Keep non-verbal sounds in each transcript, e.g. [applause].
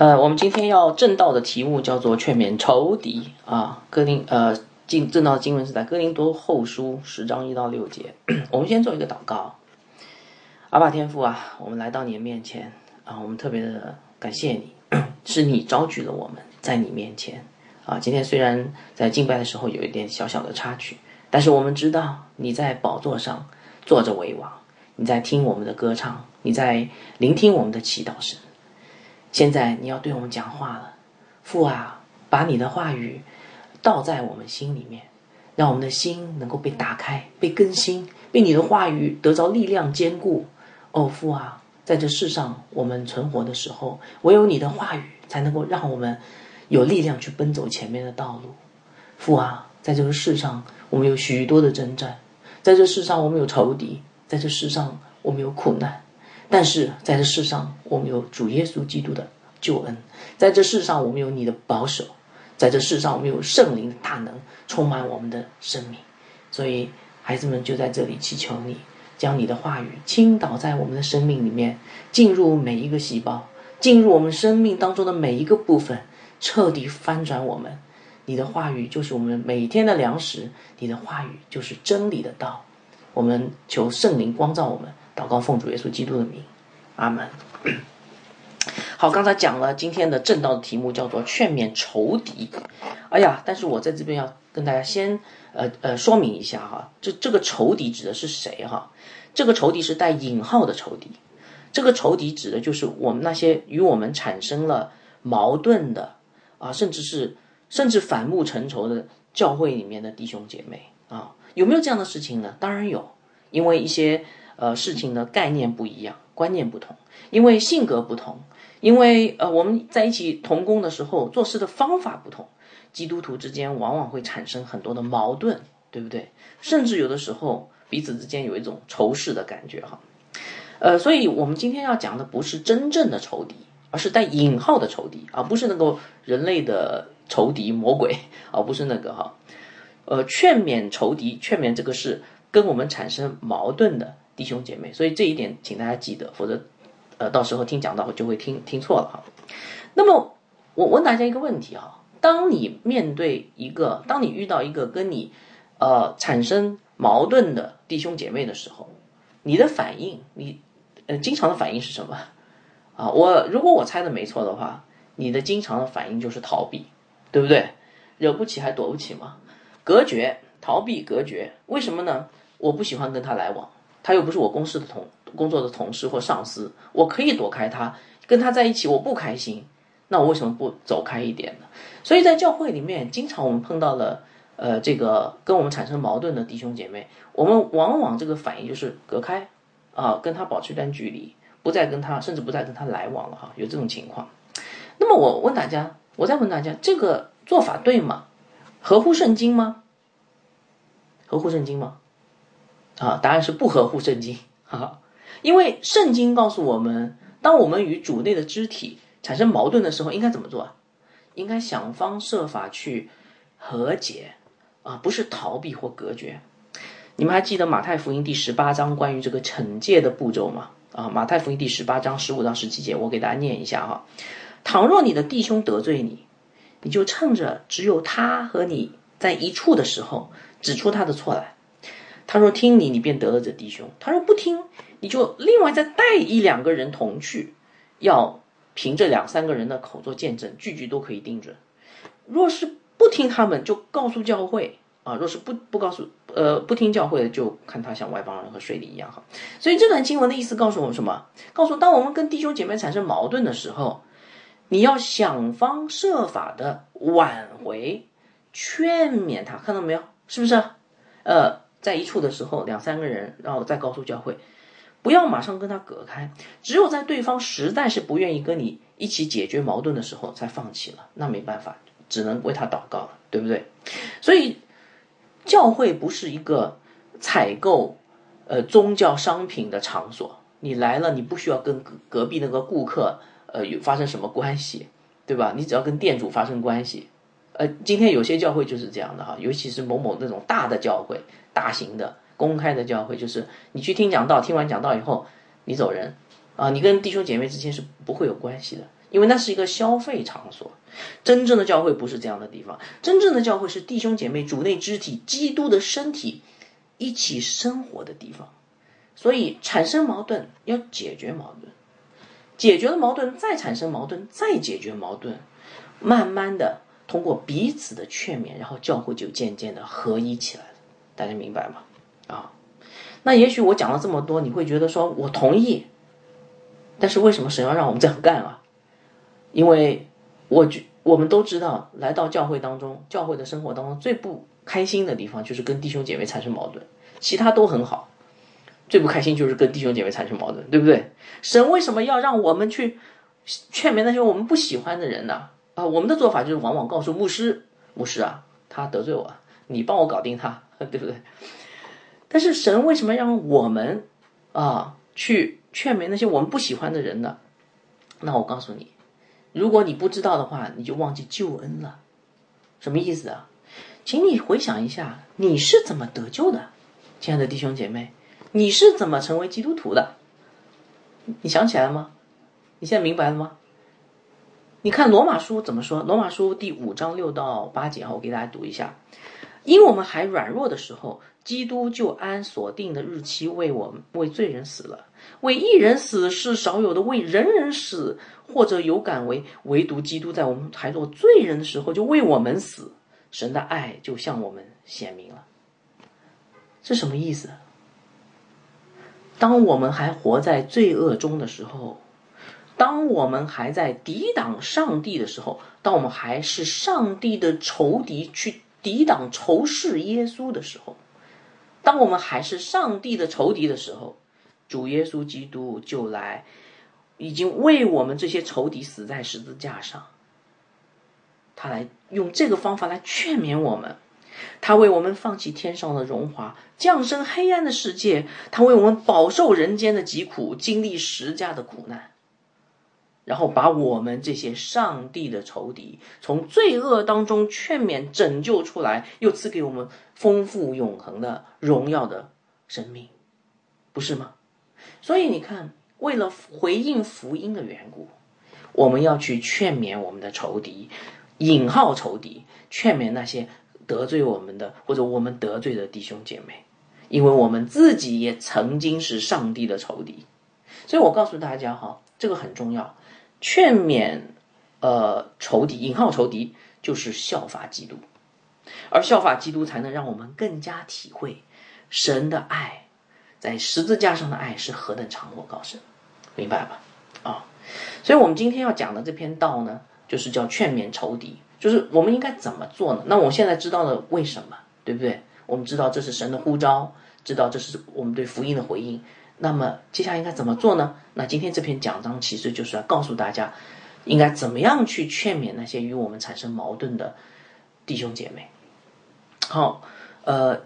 呃，我们今天要正道的题目叫做劝勉仇敌啊。哥林呃，经正道的经文是在哥林多后书十章一到六节。[clears throat] 我们先做一个祷告。阿爸天父啊，我们来到你的面前啊，我们特别的感谢你，[clears throat] 是你招聚了我们在你面前啊。今天虽然在敬拜的时候有一点小小的插曲，但是我们知道你在宝座上坐着为王，你在听我们的歌唱，你在聆听我们的祈祷声。现在你要对我们讲话了，父啊，把你的话语倒在我们心里面，让我们的心能够被打开、被更新，被你的话语得着力量坚固。哦，父啊，在这世上我们存活的时候，唯有你的话语才能够让我们有力量去奔走前面的道路。父啊，在这个世上我们有许多的征战，在这世上我们有仇敌，在这世上我们有苦难。但是在这世上，我们有主耶稣基督的救恩；在这世上，我们有你的保守；在这世上，我们有圣灵的大能充满我们的生命。所以，孩子们就在这里祈求你，将你的话语倾倒在我们的生命里面，进入每一个细胞，进入我们生命当中的每一个部分，彻底翻转我们。你的话语就是我们每天的粮食，你的话语就是真理的道。我们求圣灵光照我们。祷告奉主耶稣基督的名，阿门。[coughs] 好，刚才讲了今天的正道的题目叫做劝勉仇敌。哎呀，但是我在这边要跟大家先呃呃说明一下哈，这这个仇敌指的是谁哈？这个仇敌是带引号的仇敌，这个仇敌指的就是我们那些与我们产生了矛盾的啊，甚至是甚至反目成仇的教会里面的弟兄姐妹啊，有没有这样的事情呢？当然有，因为一些。呃，事情的概念不一样，观念不同，因为性格不同，因为呃我们在一起同工的时候做事的方法不同，基督徒之间往往会产生很多的矛盾，对不对？甚至有的时候彼此之间有一种仇视的感觉哈。呃，所以我们今天要讲的不是真正的仇敌，而是带引号的仇敌，而不是那个人类的仇敌魔鬼，而不是那个哈。呃，劝勉仇敌，劝勉这个是跟我们产生矛盾的。弟兄姐妹，所以这一点请大家记得，否则，呃，到时候听讲道就会听听错了哈。那么，我问大家一个问题啊：当你面对一个，当你遇到一个跟你，呃，产生矛盾的弟兄姐妹的时候，你的反应，你，呃，经常的反应是什么？啊，我如果我猜的没错的话，你的经常的反应就是逃避，对不对？惹不起还躲不起吗，隔绝、逃避、隔绝，为什么呢？我不喜欢跟他来往。他又不是我公司的同工作的同事或上司，我可以躲开他，跟他在一起我不开心，那我为什么不走开一点呢？所以在教会里面，经常我们碰到了呃这个跟我们产生矛盾的弟兄姐妹，我们往往这个反应就是隔开啊，跟他保持一段距离，不再跟他，甚至不再跟他来往了哈，有这种情况。那么我问大家，我再问大家，这个做法对吗？合乎圣经吗？合乎圣经吗？啊，答案是不合乎圣经啊，因为圣经告诉我们，当我们与主内的肢体产生矛盾的时候，应该怎么做？应该想方设法去和解啊，不是逃避或隔绝。你们还记得马太福音第十八章关于这个惩戒的步骤吗？啊，马太福音第十八章十五到十七节，我给大家念一下哈。倘若你的弟兄得罪你，你就趁着只有他和你在一处的时候，指出他的错来。他说：“听你，你便得了这弟兄。他说不听，你就另外再带一两个人同去，要凭这两三个人的口做见证，句句都可以定准。若是不听他们，就告诉教会啊；若是不不告诉，呃，不听教会的，就看他像外邦人和税吏一样哈。所以这段经文的意思告诉我们什么？告诉当我们跟弟兄姐妹产生矛盾的时候，你要想方设法的挽回、劝勉他，看到没有？是不是？呃。”在一处的时候，两三个人，然后再告诉教会，不要马上跟他隔开，只有在对方实在是不愿意跟你一起解决矛盾的时候，才放弃了。那没办法，只能为他祷告了，对不对？所以，教会不是一个采购呃宗教商品的场所。你来了，你不需要跟隔隔壁那个顾客呃有发生什么关系，对吧？你只要跟店主发生关系。呃，今天有些教会就是这样的哈，尤其是某某那种大的教会。大型的公开的教会，就是你去听讲道，听完讲道以后，你走人，啊，你跟弟兄姐妹之间是不会有关系的，因为那是一个消费场所。真正的教会不是这样的地方，真正的教会是弟兄姐妹主内肢体基督的身体一起生活的地方。所以产生矛盾要解决矛盾，解决了矛盾再产生矛盾，再解决矛盾，慢慢的通过彼此的劝勉，然后教会就渐渐的合一起来了。大家明白吗？啊，那也许我讲了这么多，你会觉得说我同意，但是为什么神要让我们这样干啊？因为我觉我们都知道，来到教会当中，教会的生活当中最不开心的地方就是跟弟兄姐妹产生矛盾，其他都很好。最不开心就是跟弟兄姐妹产生矛盾，对不对？神为什么要让我们去劝勉那些我们不喜欢的人呢？啊我们的做法就是往往告诉牧师，牧师啊，他得罪我，你帮我搞定他，[laughs] 对不对？但是神为什么让我们啊去劝勉那些我们不喜欢的人呢？那我告诉你，如果你不知道的话，你就忘记救恩了。什么意思啊？请你回想一下，你是怎么得救的，亲爱的弟兄姐妹。你是怎么成为基督徒的？你想起来了吗？你现在明白了吗？你看罗马书怎么说？罗马书第五章六到八节哈，我给大家读一下。因我们还软弱的时候，基督就按所定的日期为我们为罪人死了。为一人死是少有的，为人人死或者有敢为唯独基督在我们还做罪人的时候就为我们死，神的爱就向我们显明了。这什么意思？当我们还活在罪恶中的时候，当我们还在抵挡上帝的时候，当我们还是上帝的仇敌去抵挡仇视耶稣的时候，当我们还是上帝的仇敌的时候，主耶稣基督就来，已经为我们这些仇敌死在十字架上，他来用这个方法来劝勉我们。他为我们放弃天上的荣华，降生黑暗的世界；他为我们饱受人间的疾苦，经历十架的苦难，然后把我们这些上帝的仇敌从罪恶当中劝勉、拯救出来，又赐给我们丰富永恒的荣耀的生命，不是吗？所以你看，为了回应福音的缘故，我们要去劝勉我们的仇敌（引号仇敌），劝勉那些。得罪我们的，或者我们得罪的弟兄姐妹，因为我们自己也曾经是上帝的仇敌，所以我告诉大家哈，这个很重要。劝勉呃仇敌（引号仇敌）就是效法基督，而效法基督才能让我们更加体会神的爱，在十字架上的爱是何等长阔高深，明白吧？啊，所以我们今天要讲的这篇道呢，就是叫劝勉仇敌。就是我们应该怎么做呢？那我现在知道了为什么，对不对？我们知道这是神的呼召，知道这是我们对福音的回应。那么接下来应该怎么做呢？那今天这篇讲章其实就是要告诉大家，应该怎么样去劝勉那些与我们产生矛盾的弟兄姐妹。好，呃，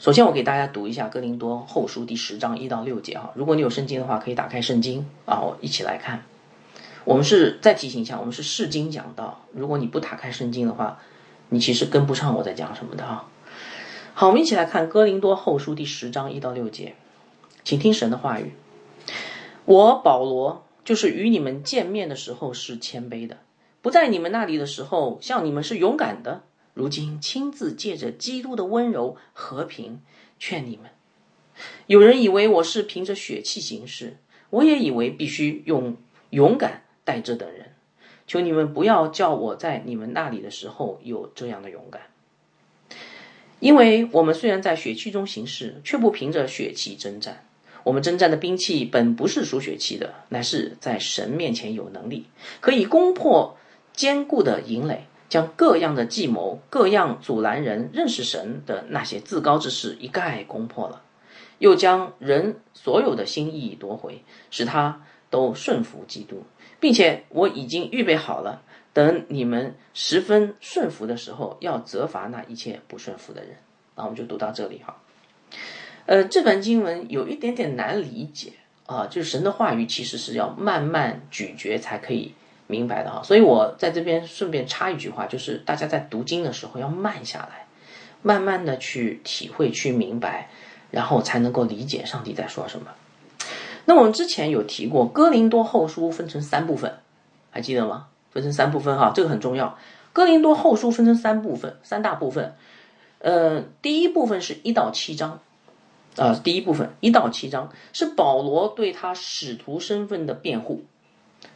首先我给大家读一下《哥林多后书》第十章一到六节哈。如果你有圣经的话，可以打开圣经啊，我一起来看。我们是再提醒一下，我们是释经讲道。如果你不打开圣经的话，你其实跟不上我在讲什么的啊。好，我们一起来看《哥林多后书》第十章一到六节，请听神的话语。我保罗就是与你们见面的时候是谦卑的，不在你们那里的时候像你们是勇敢的。如今亲自借着基督的温柔和平劝你们。有人以为我是凭着血气行事，我也以为必须用勇敢。待这等人，求你们不要叫我在你们那里的时候有这样的勇敢，因为我们虽然在血气中行事，却不凭着血气征战。我们征战的兵器本不是属血气的，乃是在神面前有能力，可以攻破坚固的营垒，将各样的计谋、各样阻拦人认识神的那些自高之事一概攻破了，又将人所有的心意夺回，使他都顺服基督。并且我已经预备好了，等你们十分顺服的时候，要责罚那一切不顺服的人。那我们就读到这里哈。呃，这本经文有一点点难理解啊，就是神的话语其实是要慢慢咀嚼才可以明白的哈。所以我在这边顺便插一句话，就是大家在读经的时候要慢下来，慢慢的去体会、去明白，然后才能够理解上帝在说什么。那我们之前有提过，《哥林多后书》分成三部分，还记得吗？分成三部分哈，这个很重要。哥林多后书分成三部分，三大部分。呃，第一部分是一到七章，啊，第一部分一到七章是保罗对他使徒身份的辩护。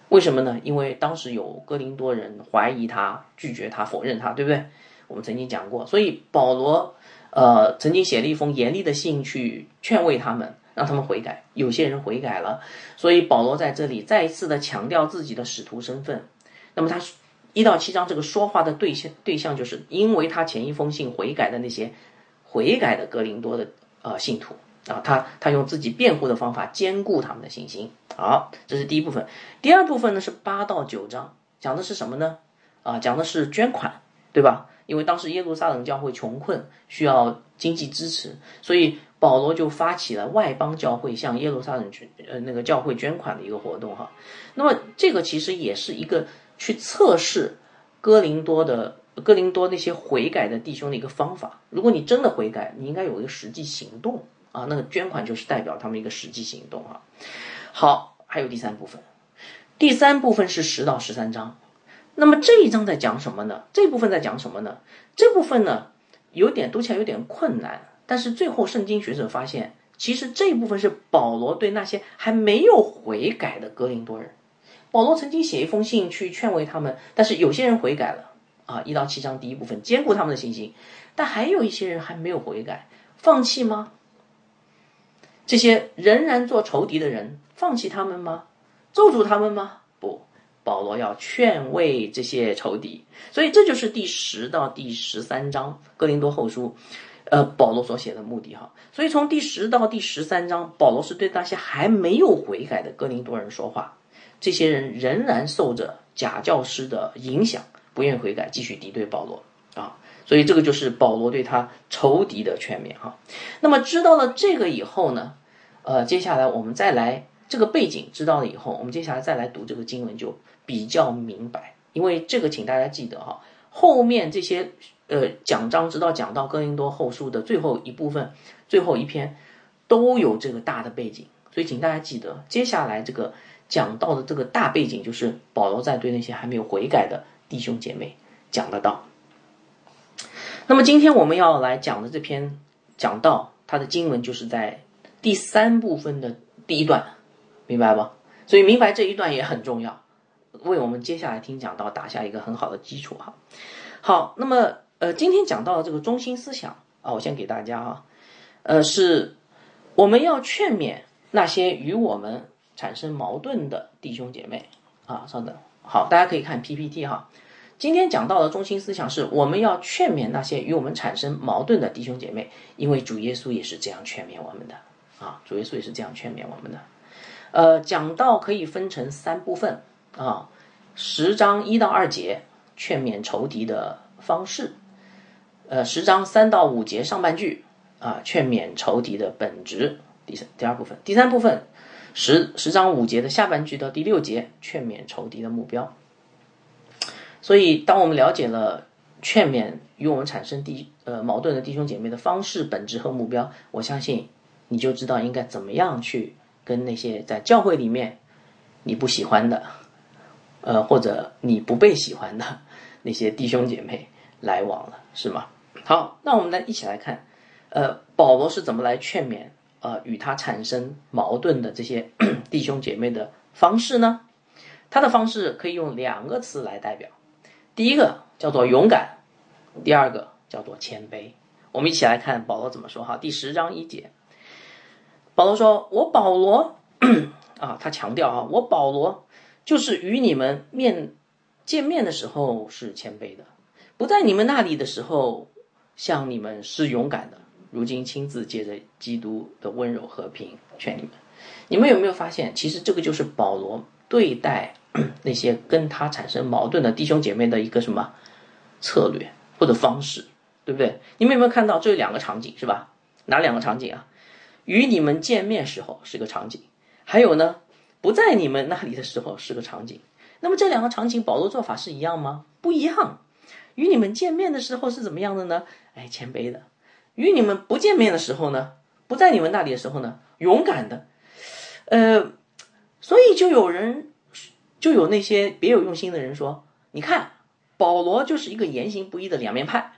为什么呢？因为当时有哥林多人怀疑他、拒绝他、否认他，对不对？我们曾经讲过，所以保罗呃曾经写了一封严厉的信去劝慰他们，让他们悔改。有些人悔改了，所以保罗在这里再一次的强调自己的使徒身份。那么他。一到七章，这个说话的对象对象，就是因为他前一封信悔改的那些悔改的格林多的呃信徒啊，他他用自己辩护的方法兼顾他们的信心。好，这是第一部分。第二部分呢是八到九章，讲的是什么呢？啊，讲的是捐款，对吧？因为当时耶路撒冷教会穷困，需要经济支持，所以保罗就发起了外邦教会向耶路撒冷捐呃那个教会捐款的一个活动哈。那么这个其实也是一个。去测试哥林多的哥林多那些悔改的弟兄的一个方法。如果你真的悔改，你应该有一个实际行动啊。那个捐款就是代表他们一个实际行动啊。好，还有第三部分，第三部分是十到十三章。那么这一章在讲什么呢？这部分在讲什么呢？这部分呢有点读起来有点困难，但是最后圣经学者发现，其实这一部分是保罗对那些还没有悔改的哥林多人。保罗曾经写一封信去劝慰他们，但是有些人悔改了啊，一到七章第一部分兼顾他们的信心，但还有一些人还没有悔改，放弃吗？这些仍然做仇敌的人，放弃他们吗？咒诅他们吗？不，保罗要劝慰这些仇敌，所以这就是第十到第十三章哥林多后书，呃，保罗所写的目的哈。所以从第十到第十三章，保罗是对那些还没有悔改的哥林多人说话。这些人仍然受着假教师的影响，不愿悔改，继续敌对保罗啊！所以这个就是保罗对他仇敌的劝勉哈。那么知道了这个以后呢，呃，接下来我们再来这个背景知道了以后，我们接下来再来读这个经文就比较明白。因为这个，请大家记得哈，后面这些呃讲章，直到讲到哥林多后书的最后一部分、最后一篇，都有这个大的背景，所以请大家记得接下来这个。讲到的这个大背景，就是保罗在对那些还没有悔改的弟兄姐妹讲的道。那么今天我们要来讲的这篇讲道，它的经文就是在第三部分的第一段，明白吧？所以明白这一段也很重要，为我们接下来听讲道打下一个很好的基础哈。好，那么呃，今天讲到的这个中心思想啊，我先给大家啊，呃，是我们要劝勉那些与我们。产生矛盾的弟兄姐妹啊，稍等，好，大家可以看 PPT 哈。今天讲到的中心思想是，我们要劝勉那些与我们产生矛盾的弟兄姐妹，因为主耶稣也是这样劝勉我们的啊，主耶稣也是这样劝勉我们的。呃，讲到可以分成三部分啊，十章一到二节劝勉仇敌的方式，呃，十章三到五节上半句啊，劝勉仇敌的本质，第三第二部分，第三部分。十十章五节的下半句到第六节，劝勉仇敌的目标。所以，当我们了解了劝勉与我们产生弟呃矛盾的弟兄姐妹的方式、本质和目标，我相信你就知道应该怎么样去跟那些在教会里面你不喜欢的，呃或者你不被喜欢的那些弟兄姐妹来往了，是吗？好，那我们来一起来看，呃，保罗是怎么来劝勉。呃，与他产生矛盾的这些 [clears throat] 弟兄姐妹的方式呢？他的方式可以用两个词来代表，第一个叫做勇敢，第二个叫做谦卑。我们一起来看保罗怎么说哈。第十章一节，保罗说：“我保罗啊，他强调啊，我保罗就是与你们面见面的时候是谦卑的，不在你们那里的时候，向你们是勇敢的。”如今亲自借着基督的温柔和平劝你们，你们有没有发现，其实这个就是保罗对待 [clears throat] 那些跟他产生矛盾的弟兄姐妹的一个什么策略或者方式，对不对？你们有没有看到这有两个场景是吧？哪两个场景啊？与你们见面时候是个场景，还有呢，不在你们那里的时候是个场景。那么这两个场景，保罗做法是一样吗？不一样。与你们见面的时候是怎么样的呢？哎，谦卑的。与你们不见面的时候呢，不在你们那里的时候呢，勇敢的，呃，所以就有人就有那些别有用心的人说：“你看，保罗就是一个言行不一的两面派。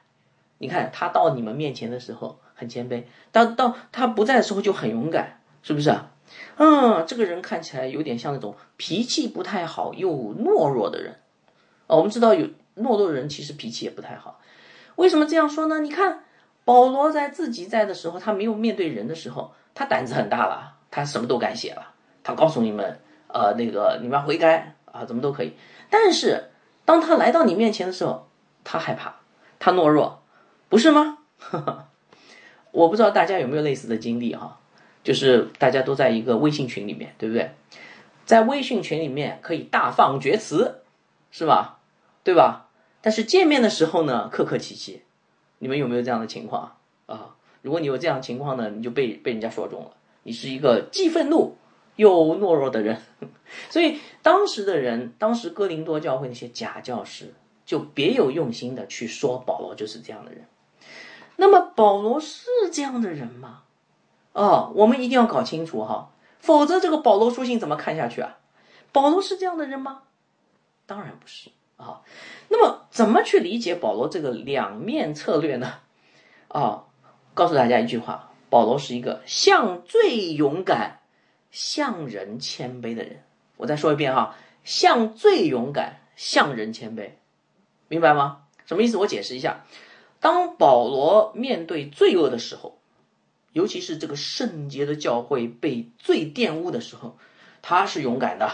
你看他到你们面前的时候很谦卑，到到他不在的时候就很勇敢，是不是啊？嗯，这个人看起来有点像那种脾气不太好又懦弱的人。哦，我们知道有懦弱的人其实脾气也不太好。为什么这样说呢？你看保罗在自己在的时候，他没有面对人的时候，他胆子很大了，他什么都敢写了。他告诉你们，呃，那个你们要悔改啊，怎么都可以。但是当他来到你面前的时候，他害怕，他懦弱，不是吗？[laughs] 我不知道大家有没有类似的经历哈，就是大家都在一个微信群里面，对不对？在微信群里面可以大放厥词，是吧？对吧？但是见面的时候呢，客客气气。你们有没有这样的情况啊？如果你有这样情况呢，你就被被人家说中了，你是一个既愤怒。又懦弱的人，[laughs] 所以当时的人，当时哥林多教会那些假教师就别有用心的去说保罗就是这样的人。那么保罗是这样的人吗？哦，我们一定要搞清楚哈，否则这个保罗书信怎么看下去啊？保罗是这样的人吗？当然不是啊。那么怎么去理解保罗这个两面策略呢？啊，告诉大家一句话：保罗是一个向最勇敢。向人谦卑的人，我再说一遍哈，向最勇敢，向人谦卑，明白吗？什么意思？我解释一下。当保罗面对罪恶的时候，尤其是这个圣洁的教会被罪玷污的时候，他是勇敢的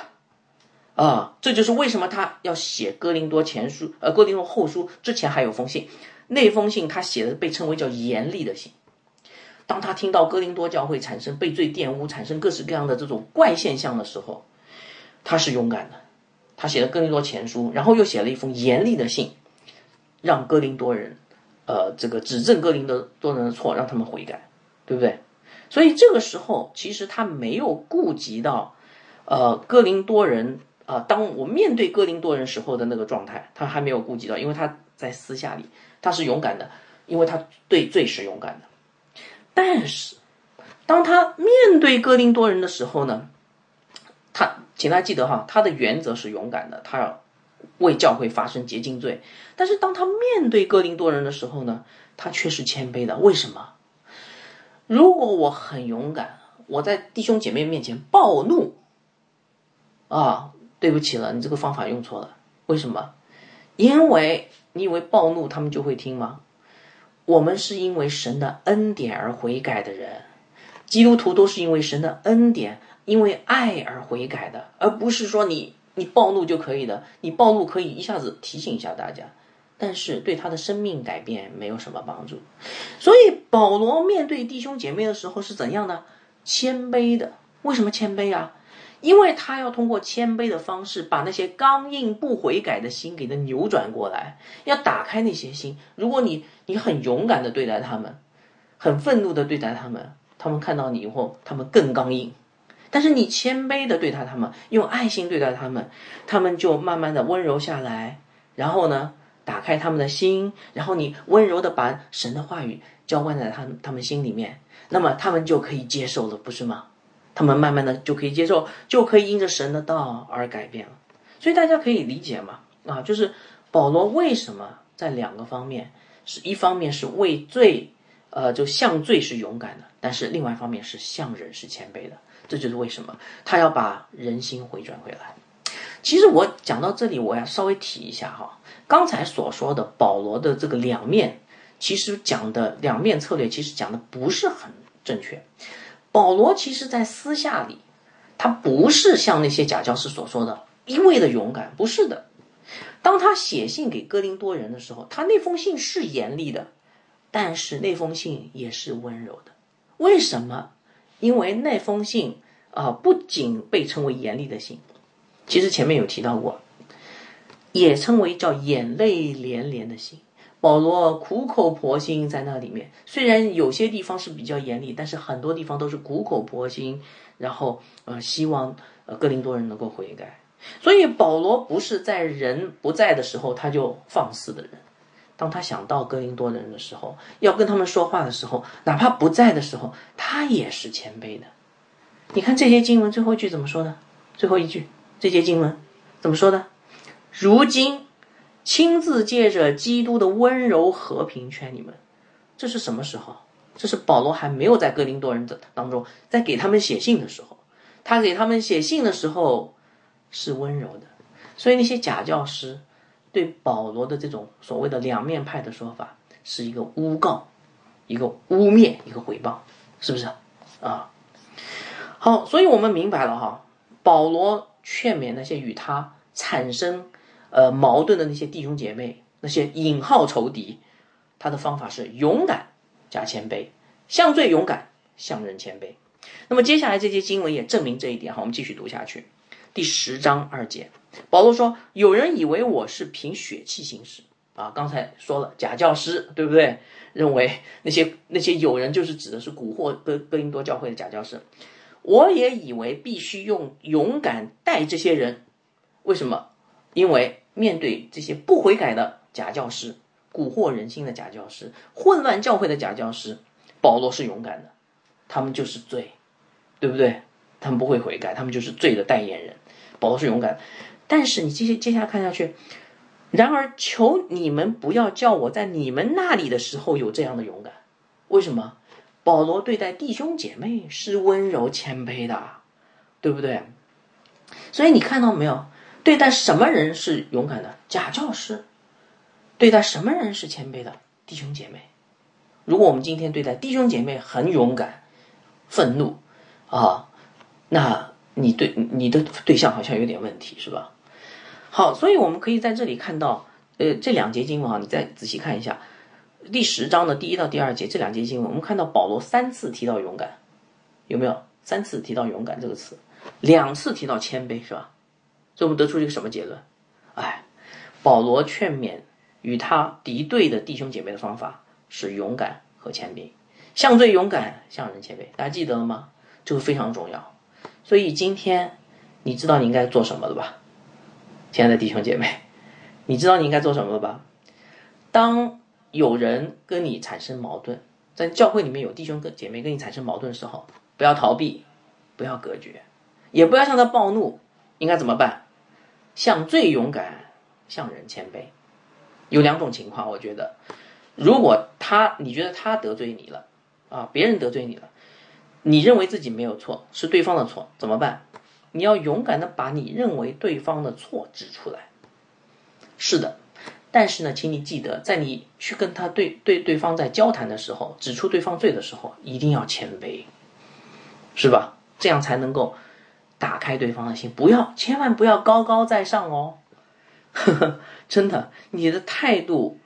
啊！这就是为什么他要写哥林多前书，呃，哥林多后书之前还有封信，那封信他写的被称为叫严厉的信。当他听到哥林多教会产生被罪玷污、产生各式各样的这种怪现象的时候，他是勇敢的。他写了哥林多前书，然后又写了一封严厉的信，让哥林多人，呃，这个指正哥林多人的错，让他们悔改，对不对？所以这个时候，其实他没有顾及到，呃，哥林多人啊，当我面对哥林多人时候的那个状态，他还没有顾及到，因为他在私下里他是勇敢的，因为他对罪是勇敢的。但是，当他面对哥林多人的时候呢，他，请大家记得哈，他的原则是勇敢的，他要为教会发生洁净罪。但是当他面对哥林多人的时候呢，他却是谦卑的。为什么？如果我很勇敢，我在弟兄姐妹面前暴怒，啊，对不起了，你这个方法用错了。为什么？因为你以为暴怒他们就会听吗？我们是因为神的恩典而悔改的人，基督徒都是因为神的恩典、因为爱而悔改的，而不是说你你暴怒就可以的。你暴怒可以一下子提醒一下大家，但是对他的生命改变没有什么帮助。所以保罗面对弟兄姐妹的时候是怎样的？谦卑的。为什么谦卑啊？因为他要通过谦卑的方式，把那些刚硬不悔改的心给它扭转过来，要打开那些心。如果你你很勇敢的对待他们，很愤怒的对待他们，他们看到你以后，他们更刚硬。但是你谦卑的对待他们，用爱心对待他们，他们就慢慢的温柔下来。然后呢，打开他们的心，然后你温柔的把神的话语浇灌在他他们心里面，那么他们就可以接受了，不是吗？他们慢慢的就可以接受，就可以因着神的道而改变了。所以大家可以理解嘛？啊，就是保罗为什么在两个方面，是一方面是为罪，呃，就向罪是勇敢的，但是另外一方面是向人是谦卑的。这就是为什么他要把人心回转回来。其实我讲到这里，我要稍微提一下哈，刚才所说的保罗的这个两面，其实讲的两面策略，其实讲的不是很正确。保罗其实，在私下里，他不是像那些假教师所说的一味的勇敢，不是的。当他写信给哥林多人的时候，他那封信是严厉的，但是那封信也是温柔的。为什么？因为那封信啊，不仅被称为严厉的信，其实前面有提到过，也称为叫眼泪连连的信。保罗苦口婆心在那里面，虽然有些地方是比较严厉，但是很多地方都是苦口婆心，然后呃希望呃哥林多人能够悔改。所以保罗不是在人不在的时候他就放肆的人，当他想到哥林多人的时候，要跟他们说话的时候，哪怕不在的时候，他也是谦卑的。你看这些经文最后一句怎么说的？最后一句这些经文怎么说的？如今亲自借着基督的温柔和平劝你们，这是什么时候？这是保罗还没有在哥林多人的当中，在给他们写信的时候，他给他们写信的时候是温柔的，所以那些假教师对保罗的这种所谓的两面派的说法，是一个诬告，一个污蔑，一个诽谤，是不是啊？好，所以我们明白了哈，保罗劝勉那些与他产生呃矛盾的那些弟兄姐妹，那些引号仇敌，他的方法是勇敢。加谦卑，向罪勇敢，向人谦卑。那么接下来这些经文也证明这一点。好，我们继续读下去。第十章二节，保罗说：“有人以为我是凭血气行事啊！刚才说了假教师，对不对？认为那些那些有人就是指的是蛊惑哥哥林多教会的假教师。我也以为必须用勇敢待这些人。为什么？因为面对这些不悔改的假教师。”蛊惑人心的假教师，混乱教会的假教师，保罗是勇敢的，他们就是罪，对不对？他们不会悔改，他们就是罪的代言人。保罗是勇敢，但是你接接接下来看下去，然而求你们不要叫我在你们那里的时候有这样的勇敢。为什么？保罗对待弟兄姐妹是温柔谦卑的，对不对？所以你看到没有？对待什么人是勇敢的？假教师。对待什么人是谦卑的弟兄姐妹？如果我们今天对待弟兄姐妹很勇敢、愤怒啊，那你对你的对象好像有点问题，是吧？好，所以我们可以在这里看到，呃，这两节经文啊，你再仔细看一下，第十章的第一到第二节这两节经文，我们看到保罗三次提到勇敢，有没有？三次提到勇敢这个词，两次提到谦卑，是吧？所以我们得出一个什么结论？哎，保罗劝勉。与他敌对的弟兄姐妹的方法是勇敢和谦卑，向最勇敢，向人谦卑。大家记得了吗？这个非常重要。所以今天你知道你应该做什么了吧，亲爱的弟兄姐妹，你知道你应该做什么了吧？当有人跟你产生矛盾，在教会里面有弟兄跟姐妹跟你产生矛盾的时候，不要逃避，不要隔绝，也不要向他暴怒，应该怎么办？向最勇敢，向人谦卑。有两种情况，我觉得，如果他你觉得他得罪你了，啊，别人得罪你了，你认为自己没有错，是对方的错，怎么办？你要勇敢的把你认为对方的错指出来。是的，但是呢，请你记得，在你去跟他对对对方在交谈的时候，指出对方罪的时候，一定要谦卑，是吧？这样才能够打开对方的心，不要，千万不要高高在上哦。呵呵，真的，你的态度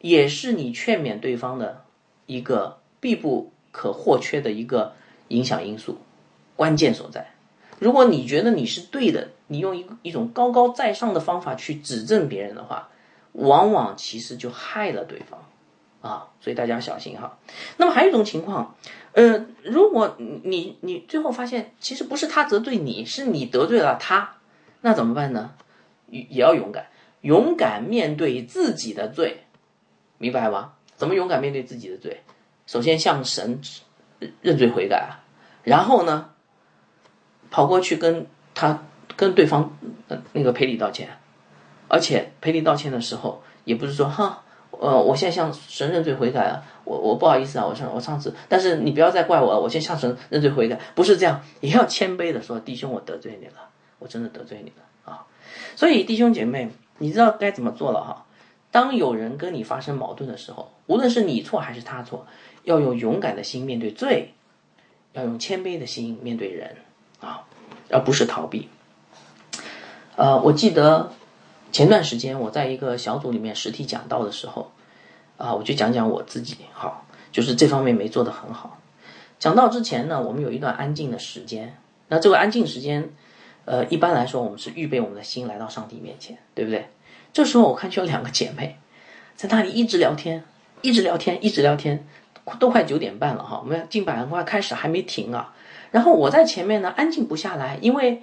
也是你劝勉对方的一个必不可或缺的一个影响因素，关键所在。如果你觉得你是对的，你用一一种高高在上的方法去指正别人的话，往往其实就害了对方啊。所以大家小心哈。那么还有一种情况，呃，如果你你最后发现其实不是他得罪你，是你得罪了他，那怎么办呢？也要勇敢，勇敢面对自己的罪，明白吗？怎么勇敢面对自己的罪？首先向神认罪悔改啊，然后呢，跑过去跟他跟对方那个赔礼道歉，而且赔礼道歉的时候，也不是说哈，呃，我现在向神认罪悔改了，我我不好意思啊，我上我上次，但是你不要再怪我了，我先向神认罪悔改，不是这样，也要谦卑的说，弟兄，我得罪你了，我真的得罪你了啊。所以弟兄姐妹，你知道该怎么做了哈？当有人跟你发生矛盾的时候，无论是你错还是他错，要用勇敢的心面对罪，要用谦卑的心面对人啊，而不是逃避。呃，我记得前段时间我在一个小组里面实体讲道的时候，啊，我就讲讲我自己，好，就是这方面没做得很好。讲到之前呢，我们有一段安静的时间，那这个安静时间。呃，一般来说，我们是预备我们的心来到上帝面前，对不对？这时候我看就有两个姐妹在那里一直聊天，一直聊天，一直聊天，都快九点半了哈，我们进百合花开始还没停啊。然后我在前面呢，安静不下来，因为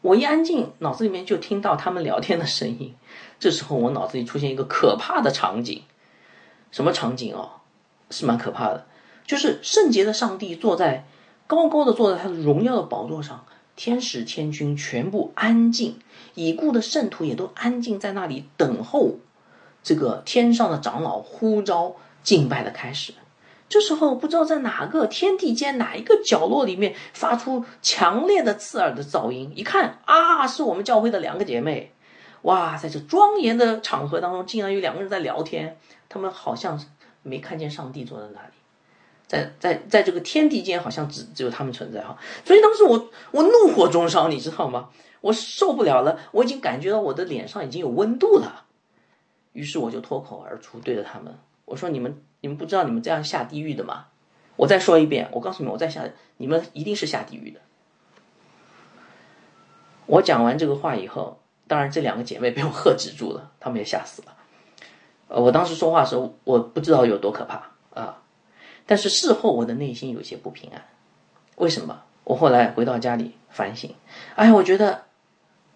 我一安静，脑子里面就听到他们聊天的声音。这时候我脑子里出现一个可怕的场景，什么场景哦？是蛮可怕的，就是圣洁的上帝坐在高高的坐在他的荣耀的宝座上。天使天军全部安静，已故的圣徒也都安静在那里等候这个天上的长老呼召敬拜的开始。这时候，不知道在哪个天地间哪一个角落里面发出强烈的刺耳的噪音。一看啊，是我们教会的两个姐妹。哇，在这庄严的场合当中，竟然有两个人在聊天。他们好像没看见上帝坐在那里，在在在这个天地间，好像只只有他们存在哈。所以当时我我怒火中烧，你知道吗？我受不了了，我已经感觉到我的脸上已经有温度了。于是我就脱口而出，对着他们我说：“你们。”你们不知道你们这样下地狱的吗？我再说一遍，我告诉你们，我在下，你们一定是下地狱的。我讲完这个话以后，当然这两个姐妹被我喝止住了，她们也吓死了。呃，我当时说话的时候，我不知道有多可怕啊！但是事后我的内心有些不平安，为什么？我后来回到家里反省，哎，我觉得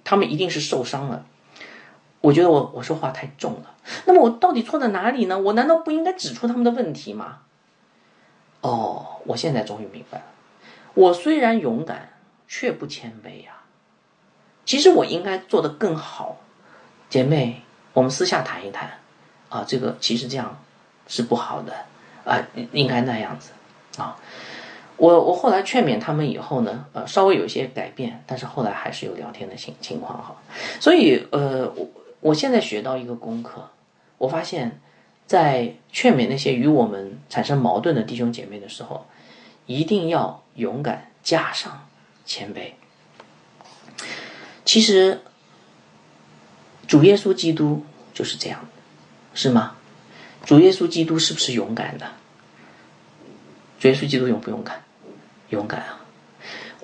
他们一定是受伤了。我觉得我我说话太重了，那么我到底错在哪里呢？我难道不应该指出他们的问题吗？哦，我现在终于明白了，我虽然勇敢，却不谦卑呀。其实我应该做得更好，姐妹，我们私下谈一谈啊。这个其实这样是不好的啊，应该那样子啊。我我后来劝勉他们以后呢，呃，稍微有一些改变，但是后来还是有聊天的情情况哈。所以呃我。我现在学到一个功课，我发现，在劝勉那些与我们产生矛盾的弟兄姐妹的时候，一定要勇敢加上谦卑。其实，主耶稣基督就是这样，是吗？主耶稣基督是不是勇敢的？主耶稣基督勇不勇敢？勇敢啊！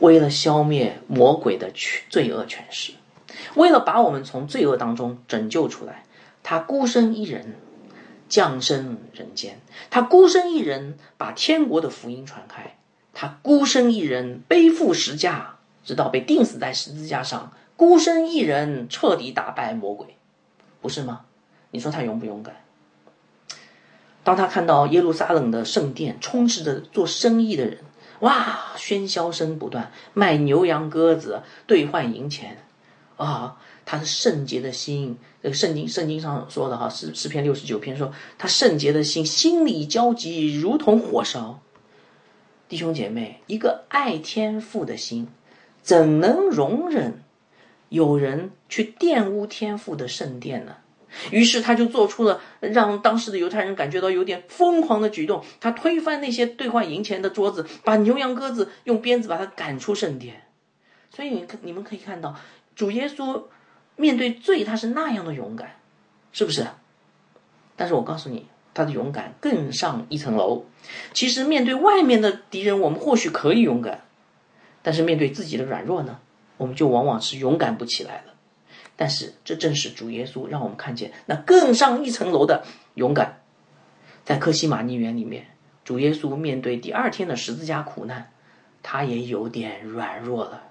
为了消灭魔鬼的罪恶权势。为了把我们从罪恶当中拯救出来，他孤身一人降生人间，他孤身一人把天国的福音传开，他孤身一人背负十架，直到被钉死在十字架上，孤身一人彻底打败魔鬼，不是吗？你说他勇不勇敢？当他看到耶路撒冷的圣殿充斥着做生意的人，哇，喧嚣声不断，卖牛羊鸽子兑换银钱。啊，他是圣洁的心，这个圣经圣经上说的哈，诗诗篇六十九篇说他圣洁的心，心里焦急，如同火烧。弟兄姐妹，一个爱天父的心，怎能容忍有人去玷污天父的圣殿呢？于是他就做出了让当时的犹太人感觉到有点疯狂的举动，他推翻那些兑换银钱的桌子，把牛羊鸽子用鞭子把他赶出圣殿。所以你看，你们可以看到。主耶稣面对罪，他是那样的勇敢，是不是？但是我告诉你，他的勇敢更上一层楼。其实面对外面的敌人，我们或许可以勇敢，但是面对自己的软弱呢，我们就往往是勇敢不起来了。但是这正是主耶稣让我们看见那更上一层楼的勇敢。在克西马尼园里面，主耶稣面对第二天的十字架苦难，他也有点软弱了。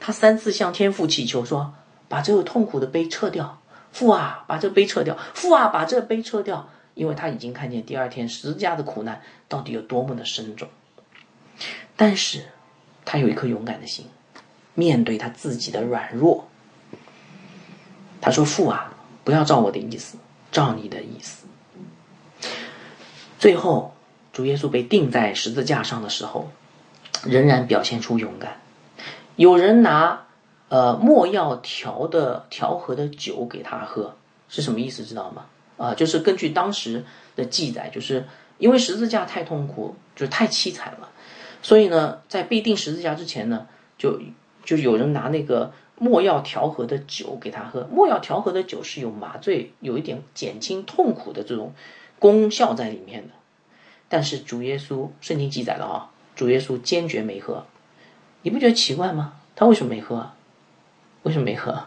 他三次向天父祈求说：“把这个痛苦的杯撤掉，父啊，把这杯撤掉，父啊，把这杯撤掉。”因为他已经看见第二天十字架的苦难到底有多么的深重。但是，他有一颗勇敢的心，面对他自己的软弱，他说：“父啊，不要照我的意思，照你的意思。”最后，主耶稣被钉在十字架上的时候，仍然表现出勇敢。有人拿，呃，墨药调的调和的酒给他喝，是什么意思？知道吗？啊，就是根据当时的记载，就是因为十字架太痛苦，就太凄惨了，所以呢，在被钉十字架之前呢，就就有人拿那个墨药调和的酒给他喝。墨药调和的酒是有麻醉、有一点减轻痛苦的这种功效在里面的。但是主耶稣圣经记载了啊，主耶稣坚决没喝。你不觉得奇怪吗？他为什么没喝？为什么没喝？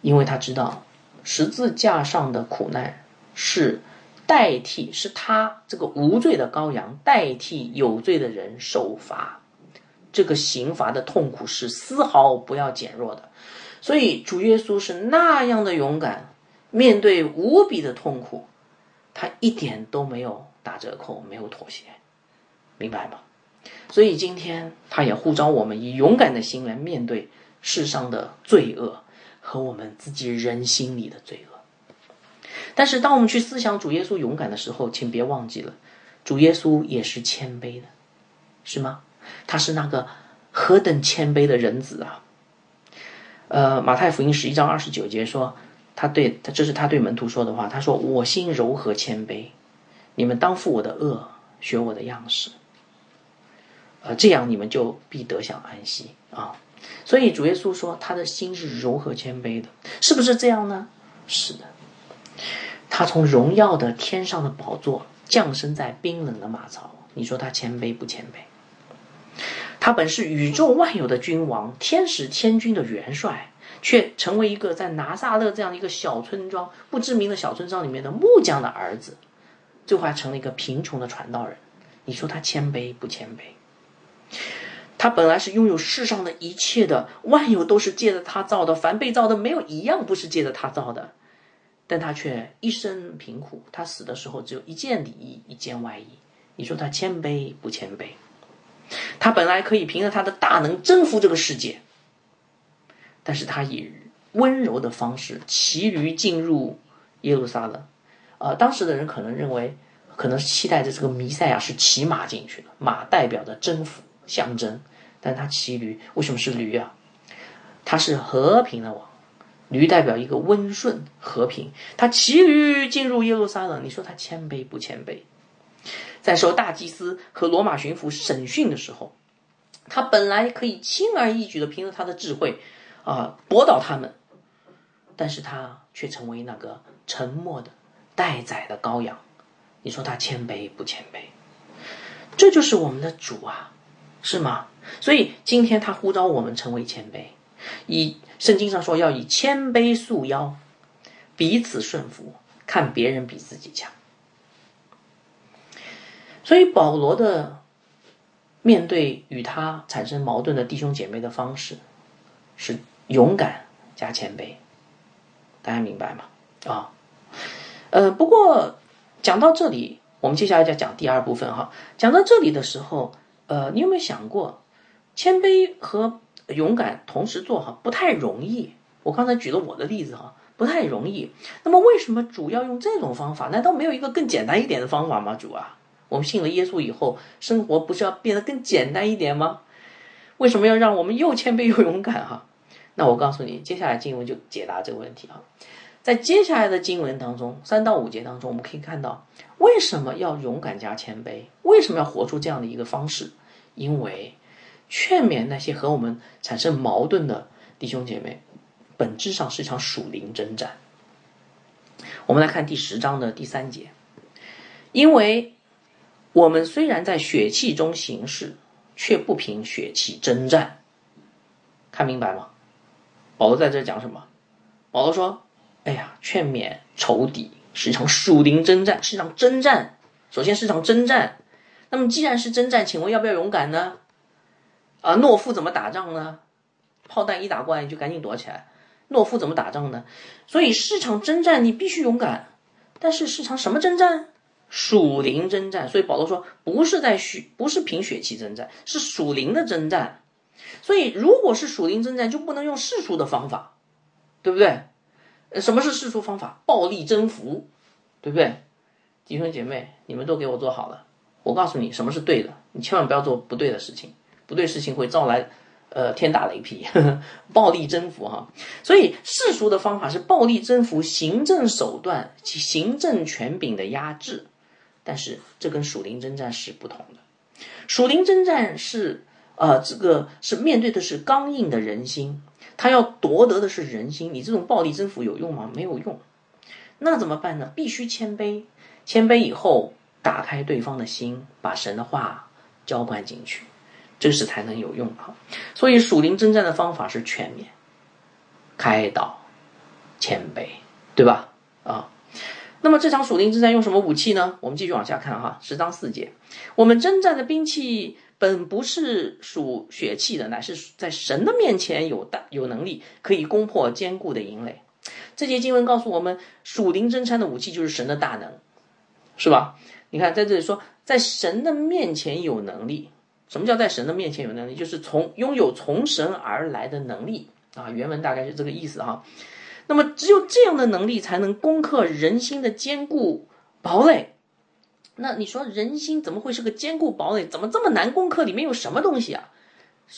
因为他知道十字架上的苦难是代替，是他这个无罪的羔羊代替有罪的人受罚，这个刑罚的痛苦是丝毫不要减弱的。所以主耶稣是那样的勇敢，面对无比的痛苦，他一点都没有打折扣，没有妥协，明白吗？所以今天他也呼召我们以勇敢的心来面对世上的罪恶和我们自己人心里的罪恶。但是，当我们去思想主耶稣勇敢的时候，请别忘记了，主耶稣也是谦卑的，是吗？他是那个何等谦卑的人子啊！呃，马太福音十一章二十九节说，他对他这是他对门徒说的话，他说：“我心柔和谦卑，你们当负我的恶，学我的样式。”呃，这样你们就必得享安息啊！所以主耶稣说，他的心是柔和谦卑的，是不是这样呢？是的。他从荣耀的天上的宝座降生在冰冷的马槽，你说他谦卑不谦卑？他本是宇宙万有的君王，天使天君的元帅，却成为一个在拿撒勒这样的一个小村庄、不知名的小村庄里面的木匠的儿子，最后还成了一个贫穷的传道人。你说他谦卑不谦卑？他本来是拥有世上的一切的，万有都是借着他造的，凡被造的没有一样不是借着他造的。但他却一生贫苦，他死的时候只有一件里衣，一件外衣。你说他谦卑不谦卑？他本来可以凭着他的大能征服这个世界，但是他以温柔的方式骑驴进入耶路撒冷。呃，当时的人可能认为，可能期待着这个弥赛亚是骑马进去的，马代表着征服象征，但他骑驴，为什么是驴啊？他是和平的王。驴代表一个温顺和平，他骑驴进入耶路撒冷，你说他谦卑不谦卑？在受大祭司和罗马巡抚审讯的时候，他本来可以轻而易举的凭着他的智慧啊驳倒他们，但是他却成为那个沉默的待宰的羔羊，你说他谦卑不谦卑？这就是我们的主啊，是吗？所以今天他呼召我们成为谦卑，以。圣经上说要以谦卑束腰，彼此顺服，看别人比自己强。所以保罗的面对与他产生矛盾的弟兄姐妹的方式，是勇敢加谦卑。大家明白吗？啊，呃，不过讲到这里，我们接下来就讲第二部分哈。讲到这里的时候，呃，你有没有想过谦卑和？勇敢同时做哈不太容易。我刚才举了我的例子哈，不太容易。那么为什么主要用这种方法？难道没有一个更简单一点的方法吗？主啊，我们信了耶稣以后，生活不是要变得更简单一点吗？为什么要让我们又谦卑又勇敢哈？那我告诉你，接下来经文就解答这个问题啊。在接下来的经文当中，三到五节当中，我们可以看到为什么要勇敢加谦卑？为什么要活出这样的一个方式？因为。劝勉那些和我们产生矛盾的弟兄姐妹，本质上是一场属灵征战。我们来看第十章的第三节，因为我们虽然在血气中行事，却不凭血气征战。看明白吗？保罗在这讲什么？保罗说：“哎呀，劝勉仇敌是一场属灵征战，是一场征战。首先是一场征战。那么既然是征战，请问要不要勇敢呢？”啊，懦夫怎么打仗呢？炮弹一打过来，你就赶紧躲起来。懦夫怎么打仗呢？所以市场征战你必须勇敢，但是是场什么征战？属灵征战。所以保罗说，不是在血，不是凭血气征战，是属灵的征战。所以如果是属灵征战，就不能用世俗的方法，对不对？什么是世俗方法？暴力征服，对不对？弟兄姐妹，你们都给我做好了。我告诉你，什么是对的，你千万不要做不对的事情。不对，事情会招来，呃，天打雷劈，呵 [laughs] 呵暴力征服哈。所以世俗的方法是暴力征服，行政手段行政权柄的压制。但是这跟属灵征战是不同的。属灵征战是，呃，这个是面对的是刚硬的人心，他要夺得的是人心。你这种暴力征服有用吗？没有用。那怎么办呢？必须谦卑，谦卑以后打开对方的心，把神的话浇灌进去。这是才能有用啊，所以属灵征战的方法是全面、开导、谦卑，对吧？啊，那么这场属灵征战用什么武器呢？我们继续往下看哈，十章四节，我们征战的兵器本不是属血气的，乃是在神的面前有大有能力，可以攻破坚固的营垒。这节经文告诉我们，属灵征战的武器就是神的大能，是吧？你看在这里说，在神的面前有能力。什么叫在神的面前有能力？就是从拥有从神而来的能力啊。原文大概是这个意思哈。那么只有这样的能力，才能攻克人心的坚固堡垒。那你说人心怎么会是个坚固堡垒？怎么这么难攻克？里面有什么东西啊？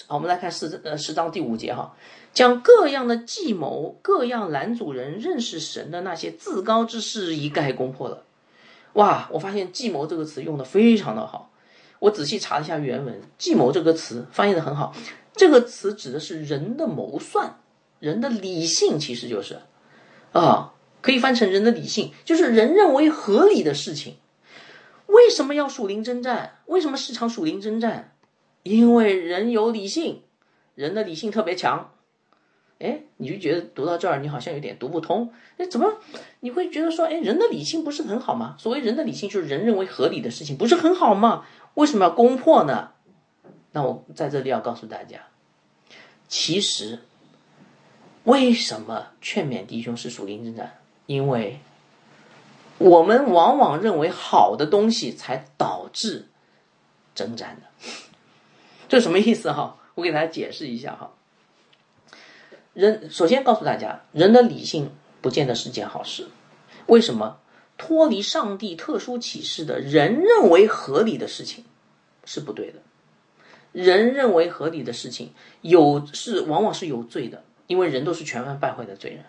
好，我们来看十呃十章第五节哈，将各样的计谋、各样拦阻人认识神的那些自高之事一概攻破了。哇，我发现“计谋”这个词用的非常的好。我仔细查了一下原文，“计谋”这个词翻译的很好。这个词指的是人的谋算，人的理性，其实就是啊，可以翻成人的理性，就是人认为合理的事情。为什么要属灵征战？为什么是场属灵征战？因为人有理性，人的理性特别强。哎，你就觉得读到这儿，你好像有点读不通。哎，怎么你会觉得说，哎，人的理性不是很好吗？所谓人的理性，就是人认为合理的事情，不是很好吗？为什么要攻破呢？那我在这里要告诉大家，其实为什么劝勉弟兄是属灵征战？因为我们往往认为好的东西才导致征战的。这什么意思哈？我给大家解释一下哈。人首先告诉大家，人的理性不见得是件好事。为什么？脱离上帝特殊启示的人认为合理的事情是不对的。人认为合理的事情有是往往是有罪的，因为人都是全然败坏的罪人，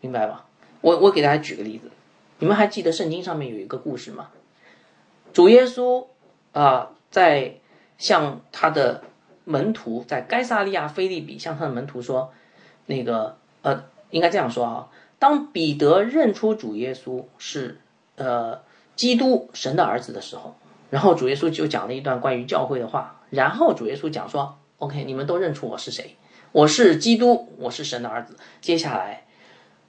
明白吧？我我给大家举个例子，你们还记得圣经上面有一个故事吗？主耶稣啊，在向他的门徒在该萨利亚菲利比向他的门徒说。那个呃，应该这样说啊，当彼得认出主耶稣是呃基督神的儿子的时候，然后主耶稣就讲了一段关于教会的话，然后主耶稣讲说：“OK，你们都认出我是谁？我是基督，我是神的儿子。接下来，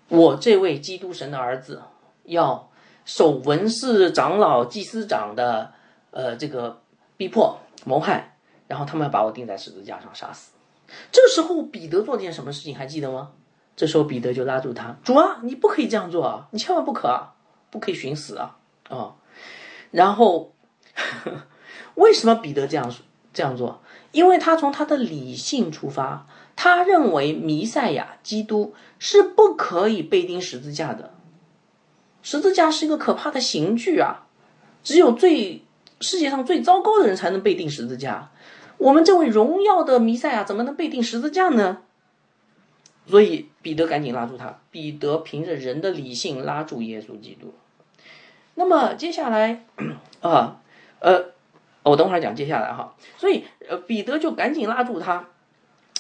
我这位基督神的儿子要受文士长老、祭司长的呃这个逼迫谋害，然后他们要把我钉在十字架上杀死。”这时候彼得做了件什么事情还记得吗？这时候彼得就拉住他：“主啊，你不可以这样做啊！你千万不可啊，不可以寻死啊！”啊，然后 [laughs] 为什么彼得这样这样做？因为他从他的理性出发，他认为弥赛亚基督是不可以被钉十字架的。十字架是一个可怕的刑具啊！只有最世界上最糟糕的人才能被钉十字架。我们这位荣耀的弥赛亚怎么能被钉十字架呢？所以彼得赶紧拉住他。彼得凭着人的理性拉住耶稣基督。那么接下来啊，呃，我等会儿讲接下来哈。所以呃，彼得就赶紧拉住他，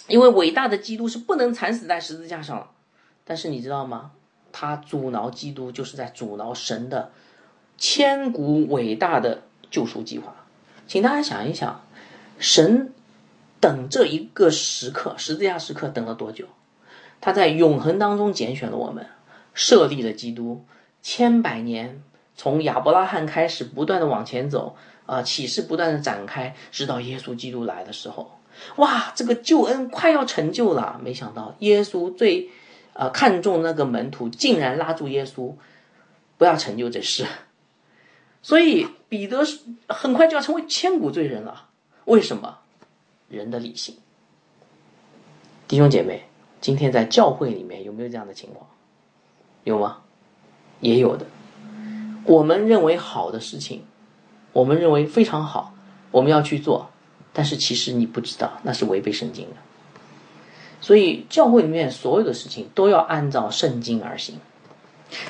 因为伟大的基督是不能惨死在十字架上了。但是你知道吗？他阻挠基督，就是在阻挠神的千古伟大的救赎计划。请大家想一想。神等这一个时刻，十字架时刻等了多久？他在永恒当中拣选了我们，设立了基督，千百年从亚伯拉罕开始，不断的往前走，啊，启示不断的展开，直到耶稣基督来的时候，哇，这个救恩快要成就了。没想到耶稣最，呃，看中那个门徒，竟然拉住耶稣，不要成就这事。[laughs] 所以彼得很快就要成为千古罪人了。为什么人的理性？弟兄姐妹，今天在教会里面有没有这样的情况？有吗？也有的。我们认为好的事情，我们认为非常好，我们要去做，但是其实你不知道那是违背圣经的。所以教会里面所有的事情都要按照圣经而行。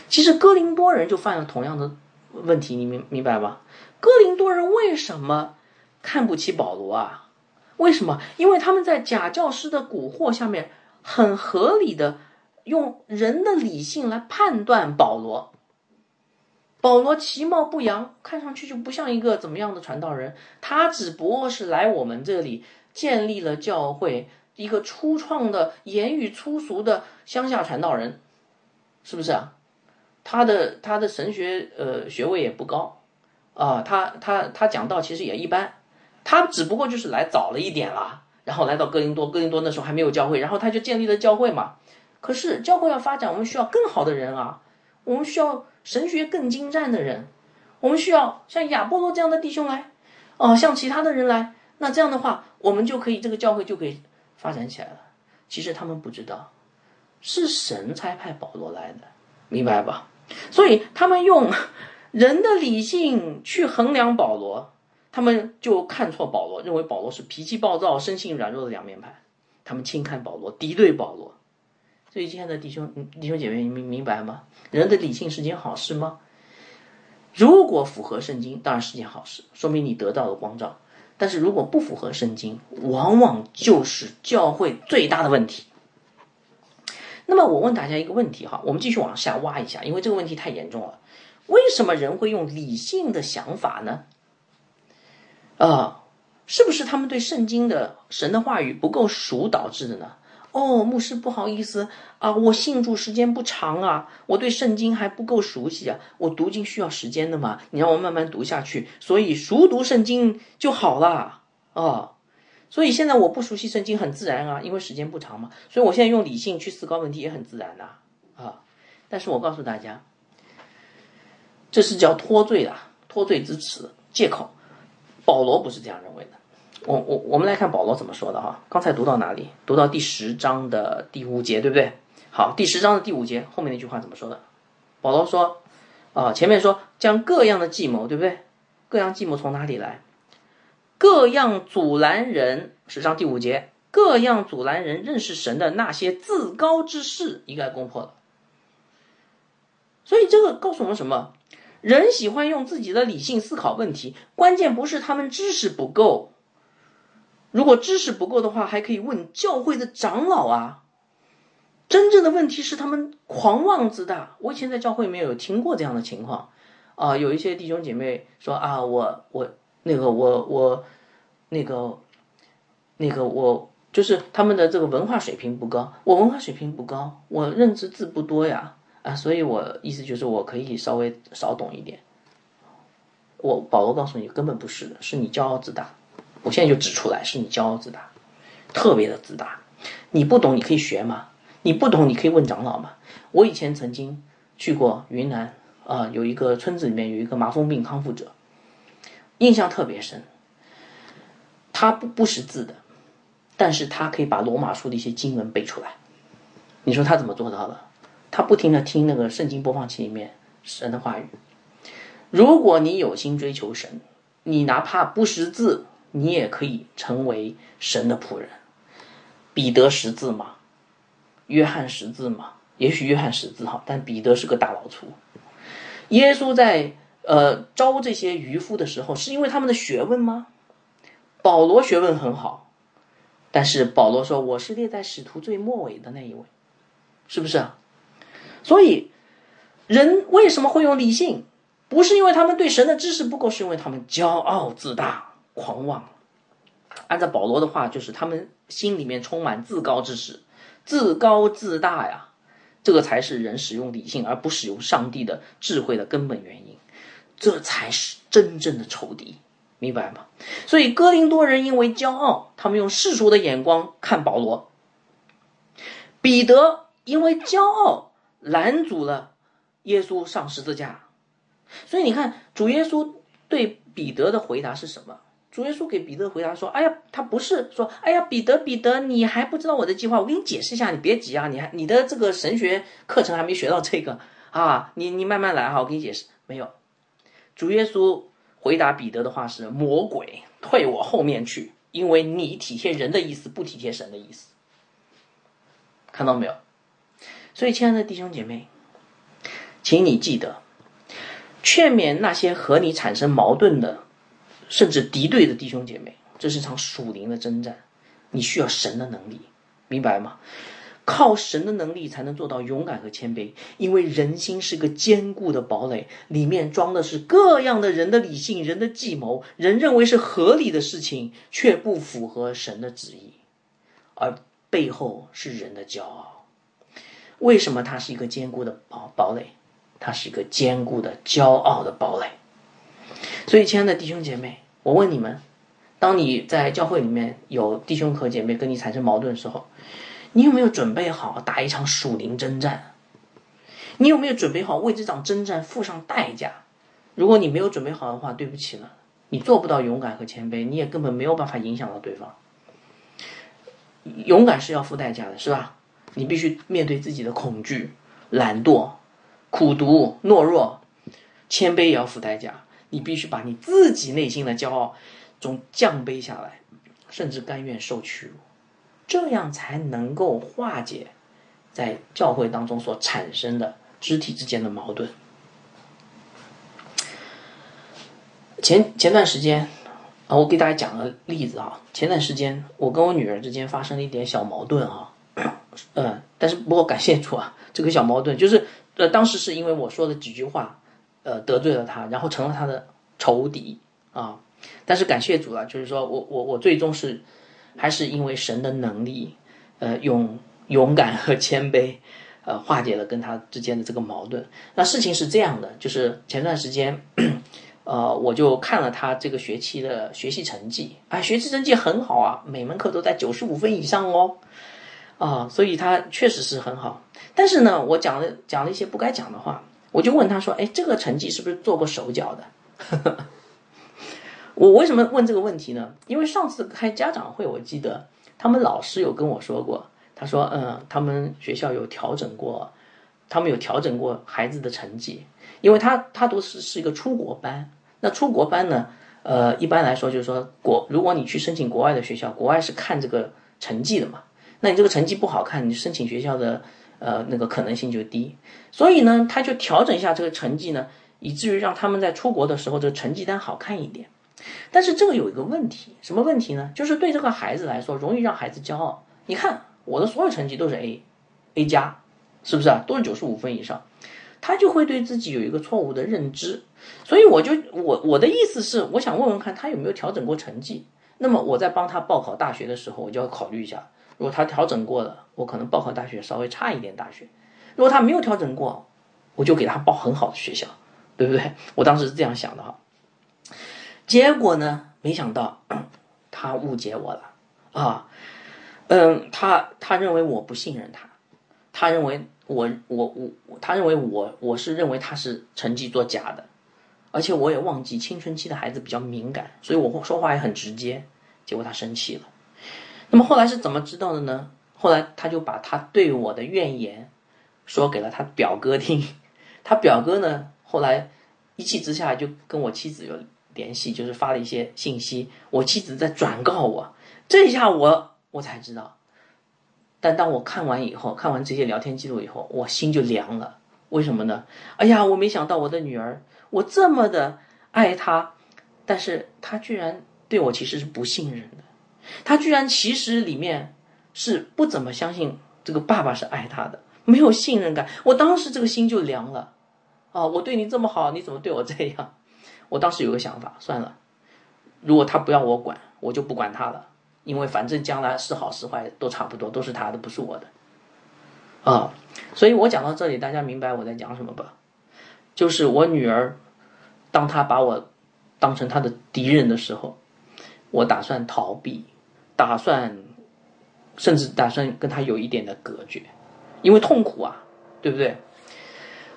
其实哥林多人就犯了同样的问题，你明明白吧？哥林多人为什么？看不起保罗啊？为什么？因为他们在假教师的蛊惑下面，很合理的用人的理性来判断保罗。保罗其貌不扬，看上去就不像一个怎么样的传道人。他只不过是来我们这里建立了教会，一个初创的、言语粗俗的乡下传道人，是不是啊？他的他的神学呃学位也不高啊，他他他讲道其实也一般。他只不过就是来早了一点啦，然后来到哥林多，哥林多那时候还没有教会，然后他就建立了教会嘛。可是教会要发展，我们需要更好的人啊，我们需要神学更精湛的人，我们需要像亚波罗这样的弟兄来，哦，像其他的人来那这样的话，我们就可以这个教会就可以发展起来了。其实他们不知道，是神差派保罗来的，明白吧？所以他们用人的理性去衡量保罗，他们就看错保罗，认为保罗是脾气暴躁、生性软弱的两面派，他们轻看保罗，敌对保罗。所以，亲爱的弟兄弟兄姐妹，你明明白吗？人的理性是件好事吗？如果符合圣经，当然是件好事，说明你得到了光照。但是如果不符合圣经，往往就是教会最大的问题。那么我问大家一个问题哈，我们继续往下挖一下，因为这个问题太严重了。为什么人会用理性的想法呢？啊，是不是他们对圣经的神的话语不够熟导致的呢？哦，牧师不好意思啊，我信主时间不长啊，我对圣经还不够熟悉啊，我读经需要时间的嘛，你让我慢慢读下去，所以熟读圣经就好了啊。所以现在我不熟悉圣经很自然啊，因为时间不长嘛，所以我现在用理性去思考问题也很自然呐啊。但是我告诉大家，这是叫脱罪的脱罪之词借口，保罗不是这样认为的。我我我们来看保罗怎么说的哈，刚才读到哪里？读到第十章的第五节，对不对？好，第十章的第五节后面那句话怎么说的？保罗说，啊，前面说将各样的计谋，对不对？各样计谋从哪里来？各样阻拦人，十章第五节，各样阻拦人认识神的那些自高之事，一概攻破了。所以这个告诉我们什么？人喜欢用自己的理性思考问题，关键不是他们知识不够。如果知识不够的话，还可以问教会的长老啊。真正的问题是他们狂妄自大。我以前在教会里面有听过这样的情况啊，有一些弟兄姐妹说啊，我我那个我我那个那个我就是他们的这个文化水平不高，我文化水平不高，我认知字不多呀啊，所以我意思就是我可以稍微少懂一点。我保罗告诉你，根本不是的，是你骄傲自大。我现在就指出来，是你骄傲自大，特别的自大。你不懂，你可以学吗？你不懂，你可以问长老吗？我以前曾经去过云南啊，有一个村子里面有一个麻风病康复者，印象特别深。他不不识字的，但是他可以把罗马书的一些经文背出来。你说他怎么做到的？他不停的听那个圣经播放器里面神的话语。如果你有心追求神，你哪怕不识字。你也可以成为神的仆人。彼得识字吗？约翰识字吗？也许约翰识字哈，但彼得是个大老粗。耶稣在呃招这些渔夫的时候，是因为他们的学问吗？保罗学问很好，但是保罗说我是列在使徒最末尾的那一位，是不是？所以人为什么会用理性？不是因为他们对神的知识不够，是因为他们骄傲自大。狂妄，按照保罗的话，就是他们心里面充满自高之识，自高自大呀，这个才是人使用理性而不使用上帝的智慧的根本原因，这才是真正的仇敌，明白吗？所以哥林多人因为骄傲，他们用世俗的眼光看保罗；彼得因为骄傲拦阻了耶稣上十字架，所以你看主耶稣对彼得的回答是什么？主耶稣给彼得回答说：“哎呀，他不是说，哎呀，彼得，彼得，你还不知道我的计划？我给你解释一下，你别急啊，你还你的这个神学课程还没学到这个 [laughs] 啊，你你慢慢来哈，我给你解释。没有，主耶稣回答彼得的话是：魔鬼，退我后面去，因为你体贴人的意思，不体贴神的意思。看到没有？所以，亲爱的弟兄姐妹，请你记得，劝勉那些和你产生矛盾的。”甚至敌对的弟兄姐妹，这是场属灵的征战，你需要神的能力，明白吗？靠神的能力才能做到勇敢和谦卑，因为人心是个坚固的堡垒，里面装的是各样的人的理性、人的计谋，人认为是合理的事情，却不符合神的旨意，而背后是人的骄傲。为什么它是一个坚固的堡堡垒？它是一个坚固的骄傲的堡垒。所以，亲爱的弟兄姐妹，我问你们：当你在教会里面有弟兄和姐妹跟你产生矛盾的时候，你有没有准备好打一场属灵征战？你有没有准备好为这场征战付上代价？如果你没有准备好的话，对不起了，你做不到勇敢和谦卑，你也根本没有办法影响到对方。勇敢是要付代价的，是吧？你必须面对自己的恐惧、懒惰、苦读、懦弱，谦卑也要付代价。你必须把你自己内心的骄傲中降卑下来，甚至甘愿受屈辱，这样才能够化解在教会当中所产生的肢体之间的矛盾。前前段时间。啊，我给大家讲个例子啊。前段时间，我跟我女儿之间发生了一点小矛盾啊。嗯，但是不过感谢主啊，这个小矛盾就是呃，当时是因为我说的几句话，呃，得罪了他，然后成了他的仇敌啊。但是感谢主了，就是说我我我最终是还是因为神的能力，呃，用勇敢和谦卑，呃，化解了跟他之间的这个矛盾。那事情是这样的，就是前段时间。[clears throat] 呃，我就看了他这个学期的学习成绩，啊，学习成绩很好啊，每门课都在九十五分以上哦，啊，所以他确实是很好。但是呢，我讲了讲了一些不该讲的话，我就问他说：“哎，这个成绩是不是做过手脚的？” [laughs] 我为什么问这个问题呢？因为上次开家长会，我记得他们老师有跟我说过，他说：“嗯，他们学校有调整过，他们有调整过孩子的成绩，因为他他读是是一个出国班。”那出国班呢？呃，一般来说就是说，国如果你去申请国外的学校，国外是看这个成绩的嘛。那你这个成绩不好看，你申请学校的呃那个可能性就低。所以呢，他就调整一下这个成绩呢，以至于让他们在出国的时候这个成绩单好看一点。但是这个有一个问题，什么问题呢？就是对这个孩子来说，容易让孩子骄傲。你看我的所有成绩都是 A，A 加，是不是啊？都是九十五分以上。他就会对自己有一个错误的认知，所以我就我我的意思是，我想问问看他有没有调整过成绩。那么我在帮他报考大学的时候，我就要考虑一下，如果他调整过了，我可能报考大学稍微差一点大学；如果他没有调整过，我就给他报很好的学校，对不对？[laughs] 我当时是这样想的哈。结果呢，没想到他误解我了啊，嗯，他他认为我不信任他，他认为。我我我，他认为我我是认为他是成绩作假的，而且我也忘记青春期的孩子比较敏感，所以我说话也很直接，结果他生气了。那么后来是怎么知道的呢？后来他就把他对我的怨言说给了他表哥听，[laughs] 他表哥呢后来一气之下就跟我妻子有联系，就是发了一些信息，我妻子在转告我，这下我我才知道。但当我看完以后，看完这些聊天记录以后，我心就凉了。为什么呢？哎呀，我没想到我的女儿，我这么的爱她，但是她居然对我其实是不信任的。他居然其实里面是不怎么相信这个爸爸是爱他的，没有信任感。我当时这个心就凉了。啊，我对你这么好，你怎么对我这样？我当时有个想法，算了，如果他不要我管，我就不管他了。因为反正将来是好是坏都差不多，都是他的，不是我的，啊，所以我讲到这里，大家明白我在讲什么吧？就是我女儿，当她把我当成她的敌人的时候，我打算逃避，打算甚至打算跟他有一点的隔绝，因为痛苦啊，对不对？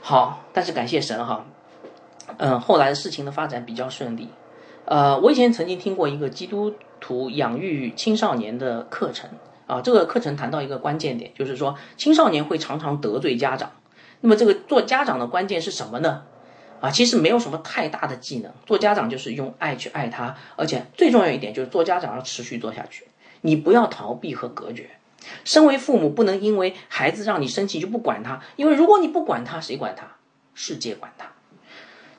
好，但是感谢神哈，嗯，后来事情的发展比较顺利，呃，我以前曾经听过一个基督。徒养育青少年的课程啊，这个课程谈到一个关键点，就是说青少年会常常得罪家长。那么这个做家长的关键是什么呢？啊，其实没有什么太大的技能，做家长就是用爱去爱他，而且最重要一点就是做家长要持续做下去，你不要逃避和隔绝。身为父母不能因为孩子让你生气就不管他，因为如果你不管他，谁管他？世界管他，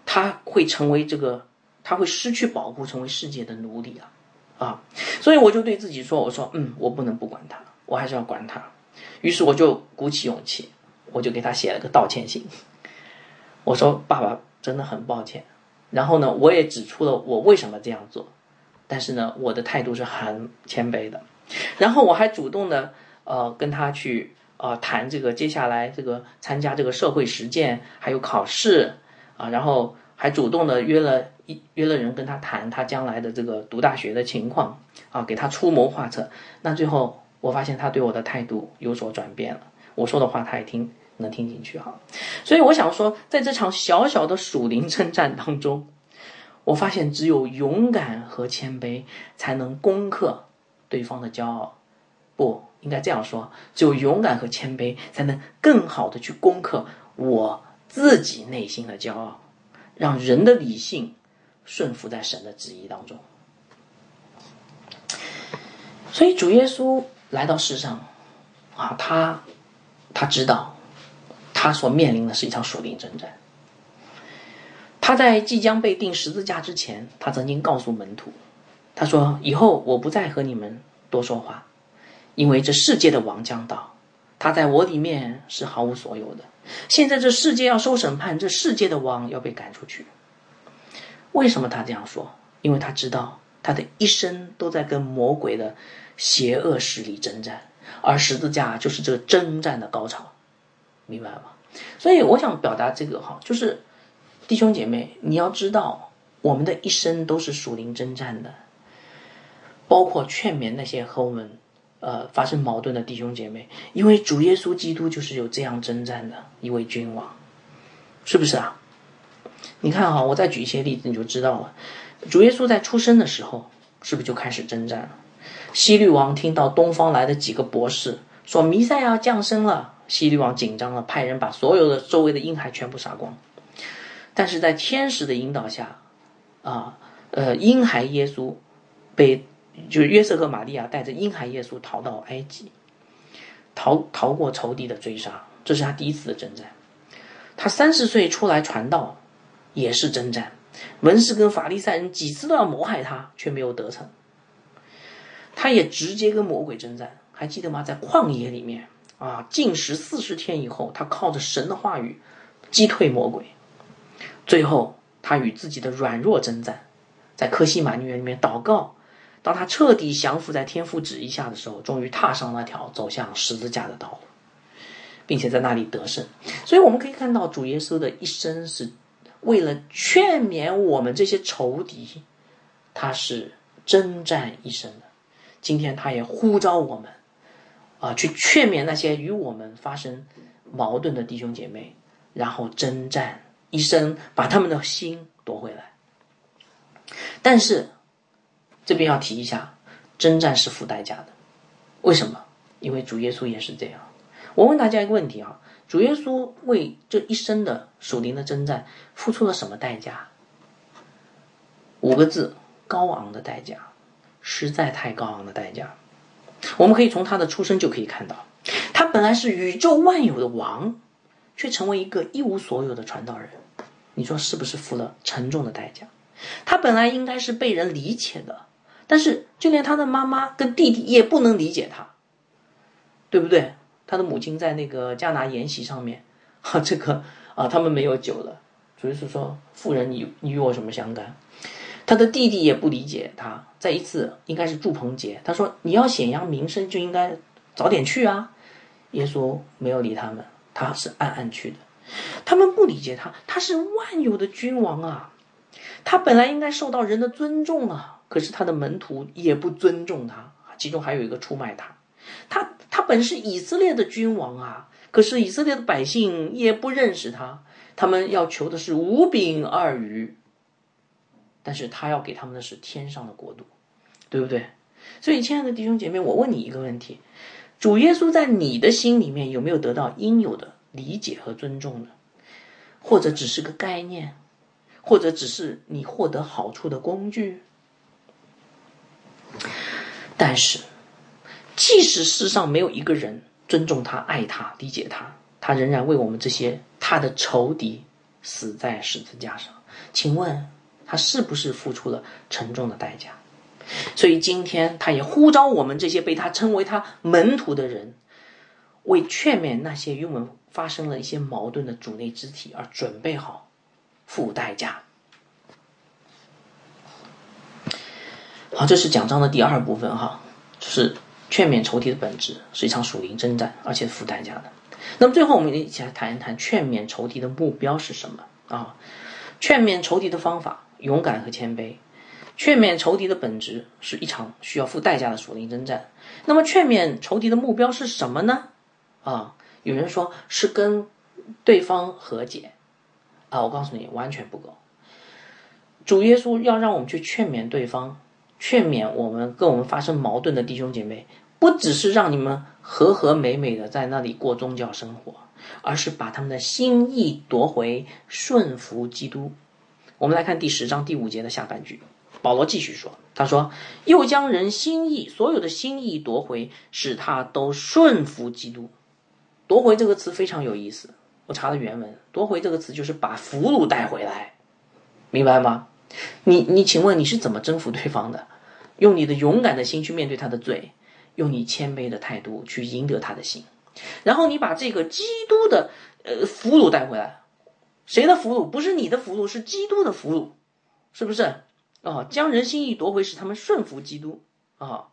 他会成为这个，他会失去保护，成为世界的奴隶啊。啊，所以我就对自己说：“我说，嗯，我不能不管他，我还是要管他。”于是我就鼓起勇气，我就给他写了个道歉信。我说：“爸爸真的很抱歉。”然后呢，我也指出了我为什么这样做，但是呢，我的态度是很谦卑的。然后我还主动的呃跟他去呃谈这个接下来这个参加这个社会实践还有考试啊，然后还主动的约了一。约了人跟他谈他将来的这个读大学的情况啊，给他出谋划策。那最后我发现他对我的态度有所转变了，我说的话他也听能听进去哈。所以我想说，在这场小小的属灵 [laughs] 征战当中，我发现只有勇敢和谦卑才能攻克对方的骄傲。不应该这样说，只有勇敢和谦卑才能更好的去攻克我自己内心的骄傲，让人的理性顺服在神的旨意当中。所以主耶稣来到世上，啊，他他知道他所面临的是一场属灵征战。他在即将被钉十字架之前，他曾经告诉门徒，他说：“以后我不再和你们多说话，因为这世界的王将到，他在我里面是毫无所有的。现在这世界要受审判，这世界的王要被赶出去。为什么他这样说？因为他知道他的一生都在跟魔鬼的邪恶势力征战，而十字架就是这个征战的高潮，明白吗？所以我想表达这个哈，就是。”弟兄姐妹，你要知道，我们的一生都是属灵征战的，包括劝勉那些和我们呃发生矛盾的弟兄姐妹，因为主耶稣基督就是有这样征战的一位君王，是不是啊？你看哈，我再举一些例子，你就知道了。主耶稣在出生的时候，是不是就开始征战了？希律王听到东方来的几个博士说弥赛亚降生了，希律王紧张了，派人把所有的周围的婴孩全部杀光。但是在天使的引导下，啊，呃，婴孩耶稣被就是约瑟和玛利亚带着婴孩耶稣逃到埃及，逃逃过仇敌的追杀，这是他第一次的征战。他三十岁出来传道，也是征战。文士跟法利赛人几次都要谋害他，却没有得逞。他也直接跟魔鬼征战，还记得吗？在旷野里面啊，禁食四十天以后，他靠着神的话语击退魔鬼。最后，他与自己的软弱征战，在科西玛女园里面祷告。当他彻底降服在天父旨意下的时候，终于踏上那条走向十字架的道路，并且在那里得胜。所以，我们可以看到主耶稣的一生是为了劝勉我们这些仇敌，他是征战一生的。今天，他也呼召我们啊，去劝勉那些与我们发生矛盾的弟兄姐妹，然后征战。一生把他们的心夺回来，但是这边要提一下，征战是付代价的。为什么？因为主耶稣也是这样。我问大家一个问题啊：主耶稣为这一生的属灵的征战付出了什么代价？五个字：高昂的代价，实在太高昂的代价。我们可以从他的出生就可以看到，他本来是宇宙万有的王。却成为一个一无所有的传道人，你说是不是付了沉重的代价？他本来应该是被人理解的，但是就连他的妈妈跟弟弟也不能理解他，对不对？他的母亲在那个迦拿筵席上面，哈，这个啊，他们没有酒了，主要是说富人，你你与我什么相干？他的弟弟也不理解他，在一次应该是祝棚节，他说你要显扬名声，就应该早点去啊。耶稣没有理他们。他是暗暗去的，他们不理解他，他是万有的君王啊，他本来应该受到人的尊重啊，可是他的门徒也不尊重他，其中还有一个出卖他，他他本是以色列的君王啊，可是以色列的百姓也不认识他，他们要求的是五饼二鱼，但是他要给他们的是天上的国度，对不对？所以，亲爱的弟兄姐妹，我问你一个问题。主耶稣在你的心里面有没有得到应有的理解和尊重呢？或者只是个概念，或者只是你获得好处的工具？但是，即使世上没有一个人尊重他、爱他、理解他，他仍然为我们这些他的仇敌死在十字架上。请问，他是不是付出了沉重的代价？所以今天，他也呼召我们这些被他称为他门徒的人，为劝勉那些与我们发生了一些矛盾的主内肢体而准备好付代价。好，这是讲章的第二部分哈，就是劝勉仇敌的本质是一场属灵征战，而且付代价的。那么最后，我们一起来谈一谈劝勉仇敌的目标是什么啊？劝勉仇敌的方法：勇敢和谦卑。劝勉仇敌的本质是一场需要付代价的属灵征战。那么，劝勉仇敌的目标是什么呢？啊，有人说是跟对方和解，啊，我告诉你，完全不够。主耶稣要让我们去劝勉对方，劝勉我们跟我们发生矛盾的弟兄姐妹，不只是让你们和和美美的在那里过宗教生活，而是把他们的心意夺回，顺服基督。我们来看第十章第五节的下半句，保罗继续说：“他说，又将人心意所有的心意夺回，使他都顺服基督。夺回这个词非常有意思。”我查了原文，“夺回”这个词就是把俘虏带回来，明白吗？你你，请问你是怎么征服对方的？用你的勇敢的心去面对他的罪，用你谦卑的态度去赢得他的心，然后你把这个基督的呃俘虏带回来，谁的俘虏？不是你的俘虏，是基督的俘虏，是不是？啊，将人心意夺回，使他们顺服基督啊。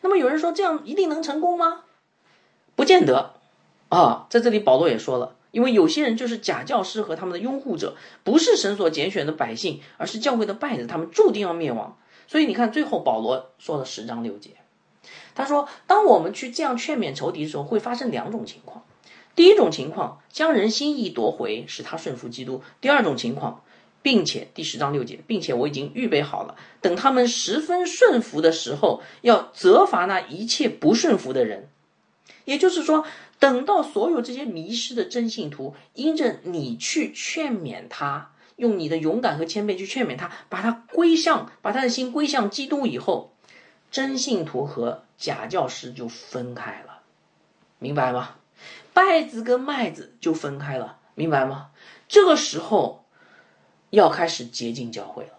那么有人说，这样一定能成功吗？不见得啊，在这里保罗也说了。因为有些人就是假教师和他们的拥护者，不是神所拣选的百姓，而是教会的败子，他们注定要灭亡。所以你看，最后保罗说了十章六节，他说：当我们去这样劝勉仇敌的时候，会发生两种情况。第一种情况，将人心意夺回，使他顺服基督；第二种情况，并且第十章六节，并且我已经预备好了，等他们十分顺服的时候，要责罚那一切不顺服的人。也就是说。等到所有这些迷失的真信徒，因着你去劝勉他，用你的勇敢和谦卑去劝勉他，把他归向，把他的心归向基督以后，真信徒和假教师就分开了，明白吗？稗子跟麦子就分开了，明白吗？这个时候要开始洁净教会了。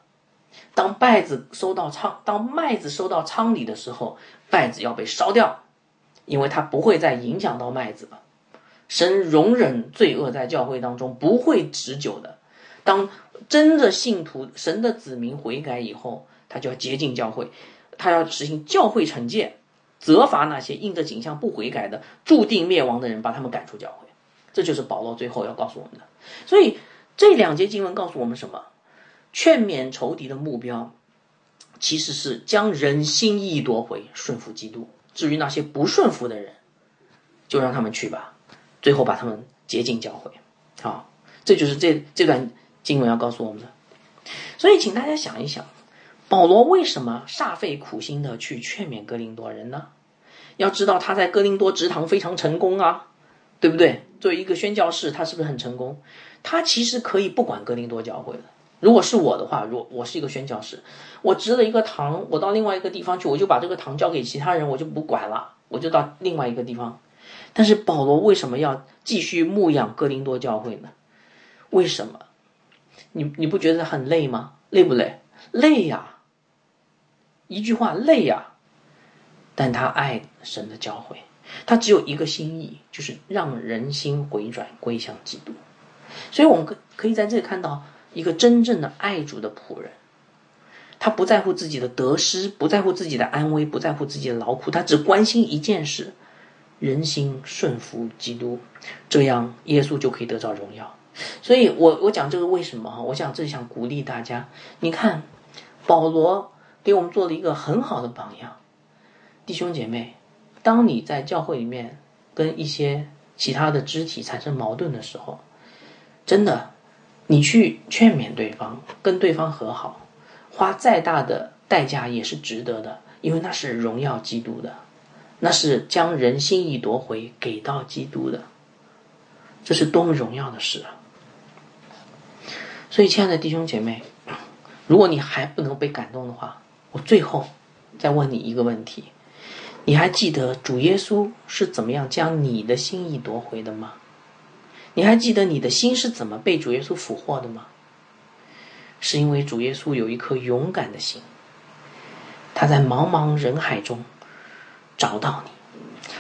当稗子收到仓，当麦子收到仓里的时候，稗子要被烧掉。因为他不会再影响到麦子了。神容忍罪恶在教会当中不会持久的。当真的信徒、神的子民悔改以后，他就要洁净教会，他要实行教会惩戒，责罚那些应着景象不悔改的、注定灭亡的人，把他们赶出教会。这就是保罗最后要告诉我们的。所以这两节经文告诉我们什么？劝勉仇敌的目标，其实是将人心意夺回，顺服基督。至于那些不顺服的人，就让他们去吧，最后把他们接进教会。好，这就是这这段经文要告诉我们的。所以，请大家想一想，保罗为什么煞费苦心的去劝勉哥林多人呢？要知道他在哥林多职堂非常成功啊，对不对？作为一个宣教士，他是不是很成功？他其实可以不管哥林多教会的。如果是我的话，如我是一个宣教士，我执了一个堂，我到另外一个地方去，我就把这个堂交给其他人，我就不管了，我就到另外一个地方。但是保罗为什么要继续牧养哥林多教会呢？为什么？你你不觉得很累吗？累不累？累呀！一句话，累呀！但他爱神的教会，他只有一个心意，就是让人心回转归向基督。所以我们可可以在这里看到。一个真正的爱主的仆人，他不在乎自己的得失，不在乎自己的安危，不在乎自己的劳苦，他只关心一件事：人心顺服基督，这样耶稣就可以得到荣耀。所以，我我讲这个为什么哈？我想这想鼓励大家。你看，保罗给我们做了一个很好的榜样，弟兄姐妹，当你在教会里面跟一些其他的肢体产生矛盾的时候，真的。你去劝勉对方，跟对方和好，花再大的代价也是值得的，因为那是荣耀基督的，那是将人心意夺回给到基督的，这是多么荣耀的事啊！所以，亲爱的弟兄姐妹，如果你还不能被感动的话，我最后再问你一个问题：你还记得主耶稣是怎么样将你的心意夺回的吗？你还记得你的心是怎么被主耶稣俘获的吗？是因为主耶稣有一颗勇敢的心，他在茫茫人海中找到你，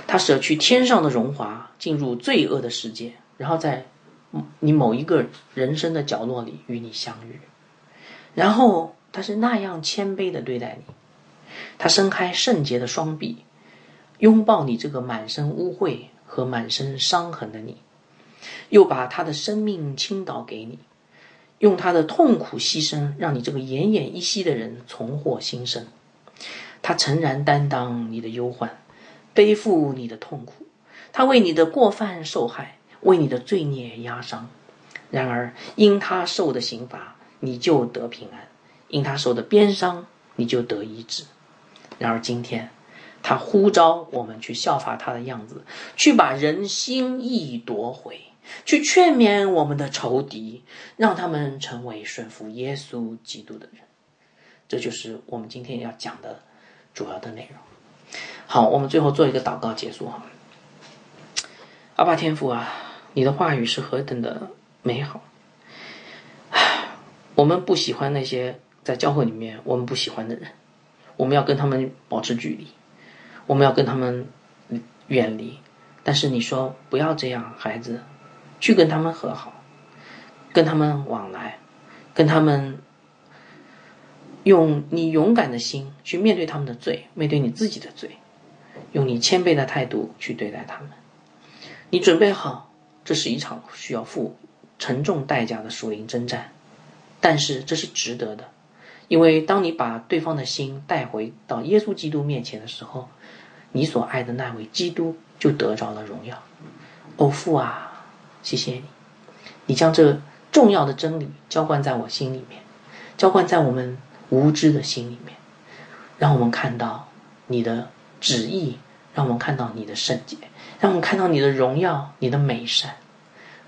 他舍去天上的荣华，进入罪恶的世界，然后在你某一个人生的角落里与你相遇，然后他是那样谦卑的对待你，他伸开圣洁的双臂，拥抱你这个满身污秽和满身伤痕的你。又把他的生命倾倒给你，用他的痛苦牺牲，让你这个奄奄一息的人重获新生。他诚然担当你的忧患，背负你的痛苦，他为你的过犯受害，为你的罪孽压伤。然而因他受的刑罚，你就得平安；因他受的鞭伤，你就得医治。然而今天，他呼召我们去效法他的样子，去把人心意夺回，去劝勉我们的仇敌，让他们成为顺服耶稣基督的人。这就是我们今天要讲的主要的内容。好，我们最后做一个祷告结束哈。阿爸天父啊，你的话语是何等的美好！我们不喜欢那些在教会里面我们不喜欢的人，我们要跟他们保持距离，我们要跟他们远离。但是你说不要这样，孩子，去跟他们和好，跟他们往来，跟他们用你勇敢的心去面对他们的罪，面对你自己的罪，用你谦卑的态度去对待他们。你准备好，这是一场需要付沉重代价的属灵征战，但是这是值得的，因为当你把对方的心带回到耶稣基督面前的时候，你所爱的那位基督就得着了荣耀。哦，父啊，谢谢你，你将这重要的真理浇灌在我心里面，浇灌在我们无知的心里面，让我们看到你的旨意，让我们看到你的圣洁。让我们看到你的荣耀，你的美善，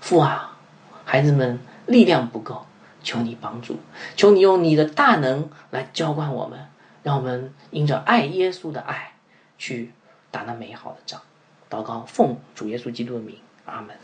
父啊，孩子们力量不够，求你帮助，求你用你的大能来浇灌我们，让我们因着爱耶稣的爱，去打那美好的仗。祷告，奉主耶稣基督的名，阿门。